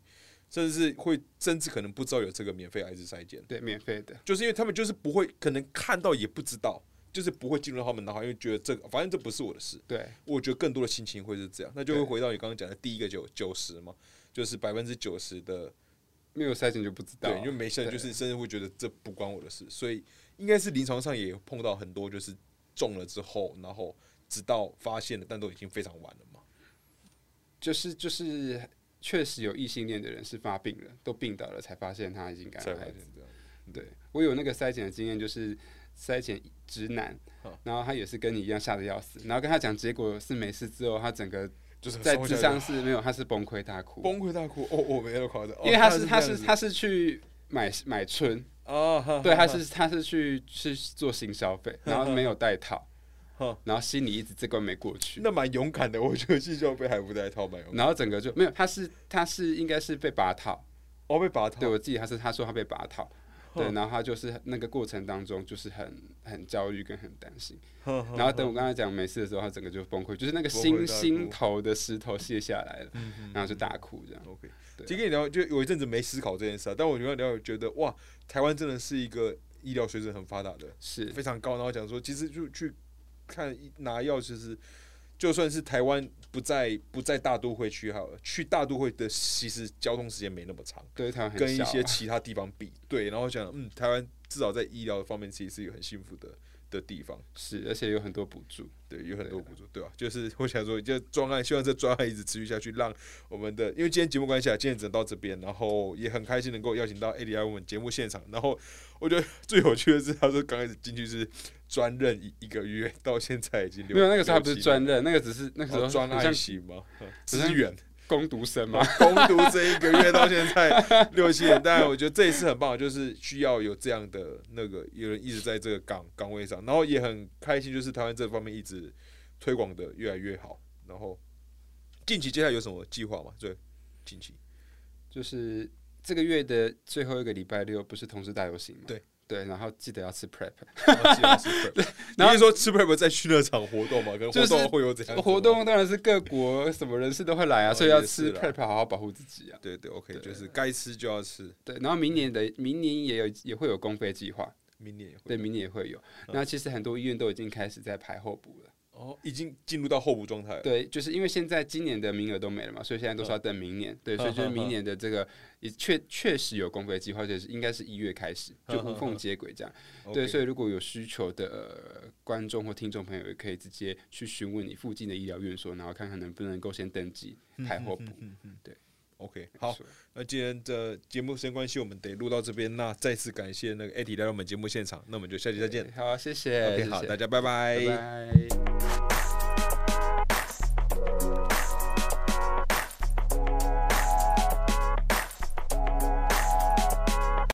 甚至是会甚至可能不知道有这个免费艾滋筛检，对，免费的，就是因为他们就是不会，可能看到也不知道，就是不会进入到他们脑海，因为觉得这个反正这不是我的事。对，我觉得更多的心情会是这样，那就会回到你刚刚讲的第一个九九十嘛，就是百分之九十的没有筛选就不知道对，因为没事，对就是甚至会觉得这不关我的事，所以应该是临床上也碰到很多，就是中了之后，然后直到发现了，但都已经非常晚了嘛。就是就是确实有异性恋的人是发病了，都病倒了才发现他已经感染艾滋。现这样，对我有那个筛检的经验，就是筛检直男，然后他也是跟你一样吓得要死，然后跟他讲结果是没事之后，他整个就是在智智商是没有，他是崩溃大哭，崩溃大哭，哦，我没那么夸张，哦因为他是他是他是去买买春，啊，哈对，他是他是去去做性消费，(laughs) 然后没有带套，然后心里一直这关没过去，那蛮勇敢的，我觉得性消费还不带套蛮勇敢，然后整个就没有，他是他是应该是被拔套，哦被拔套，对我记得他是他说他被拔套，对，然后他就是那个过程当中就是很很焦虑跟很担心，然后等我刚才讲没事的时候，他整个就崩溃，就是那个心心头的石头卸下来了，然后就大哭这样。OK，对啊其实跟你聊，就有一阵子没思考这件事啊，但我觉得聊，觉得哇，台湾真的是一个医疗水准很发达的，是非常高。然后讲说，其实就去看拿药，其实就算是台湾不在不在大都会区好了，去大都会的其实交通时间没那么长，对台湾很跟一些其他地方比，对。然后想，嗯，台湾至少在医疗方面其实是一个很幸福的的地方。是，而且有很多补助。对，有很多补助，对吧、就是我想说，就专案，希望这专案一直持续下去，让我们的，因为今天节目关系啊，今天只能到这边，然后也很开心能够邀请到 A D I 我们节目现场，然后我觉得 (laughs) 最有趣的是，他说刚开始进去是专任一一个月，到现在已经六没有那个时候还不是专任，那个只是那个时候专案型吗？嗯很像支援攻读生嘛。攻读这一个月到现在 (laughs) 六七年，但我觉得这一次很棒，就是需要有这样的那个有人一直在这个岗岗位上，然后也很开心，就是台湾这方面一直推广的越来越好。然后近期接下来有什么计划吗？对，近期就是这个月的最后一个礼拜六不是同时大游行吗？对对，然后记得要吃 prep。(laughs) 然后记得吃 prep 你然后是说吃 prep 在去那场活动嘛，跟活动会有怎样活动当然是各国什么人士都会来啊，哦所以要吃 prep 好好保护自己啊。对对，OK，就是该吃就要吃，对，然后明年的明年也有也会有公费计划，明年也会对，明年也会有。嗯那其实很多医院都已经开始在排候补了。哦，已经进入到候补状态了。对，就是因为现在今年的名额都没了嘛，所以现在都是要等明年。(laughs) 对，所以就是明年的这个也确确实有公费计划，就是应该是一月开始，就 (laughs) 无缝接轨这样。对，所以以如果有需求的、呃观众或听众朋友，也可以直接去询问你附近的医疗院所，然后看看能不能够先登记排候补。嗯嗯，对，OK，好那今天的节目时间关系，我们得录到这边。那再次感谢那个 Eddie 来到我们节目现场，那我们就下期再见。好，谢谢 OK，好，大家拜拜拜拜。